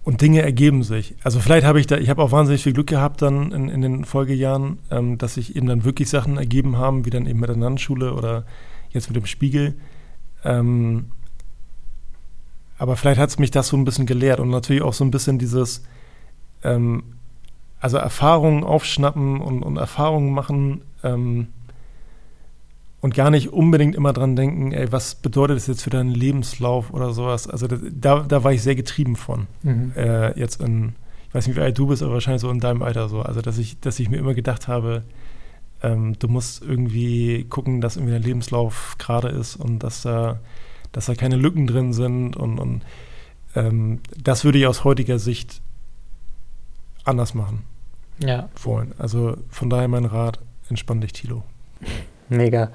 Und Dinge ergeben sich. Also vielleicht habe ich da, ich habe auch wahnsinnig viel Glück gehabt dann in, in den Folgejahren, ähm, dass sich eben dann wirklich Sachen ergeben haben, wie dann eben mit der Landschule oder jetzt mit dem Spiegel. Ähm, aber vielleicht hat es mich das so ein bisschen gelehrt und natürlich auch so ein bisschen dieses, ähm, also Erfahrungen aufschnappen und, und Erfahrungen machen ähm, und gar nicht unbedingt immer dran denken, ey, was bedeutet das jetzt für deinen Lebenslauf oder sowas. Also das, da, da war ich sehr getrieben von. Mhm. Äh, jetzt in, ich weiß nicht, wie alt du bist, aber wahrscheinlich so in deinem Alter so. Also dass ich, dass ich mir immer gedacht habe, ähm, du musst irgendwie gucken, dass irgendwie dein Lebenslauf gerade ist und dass da, dass da keine Lücken drin sind und, und ähm, das würde ich aus heutiger Sicht anders machen ja. wollen. Also von daher mein Rat, entspann dich, Tilo. Mega.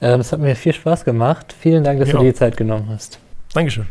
Ähm, es hat mir viel Spaß gemacht. Vielen Dank, dass ja. du dir die Zeit genommen hast. Dankeschön.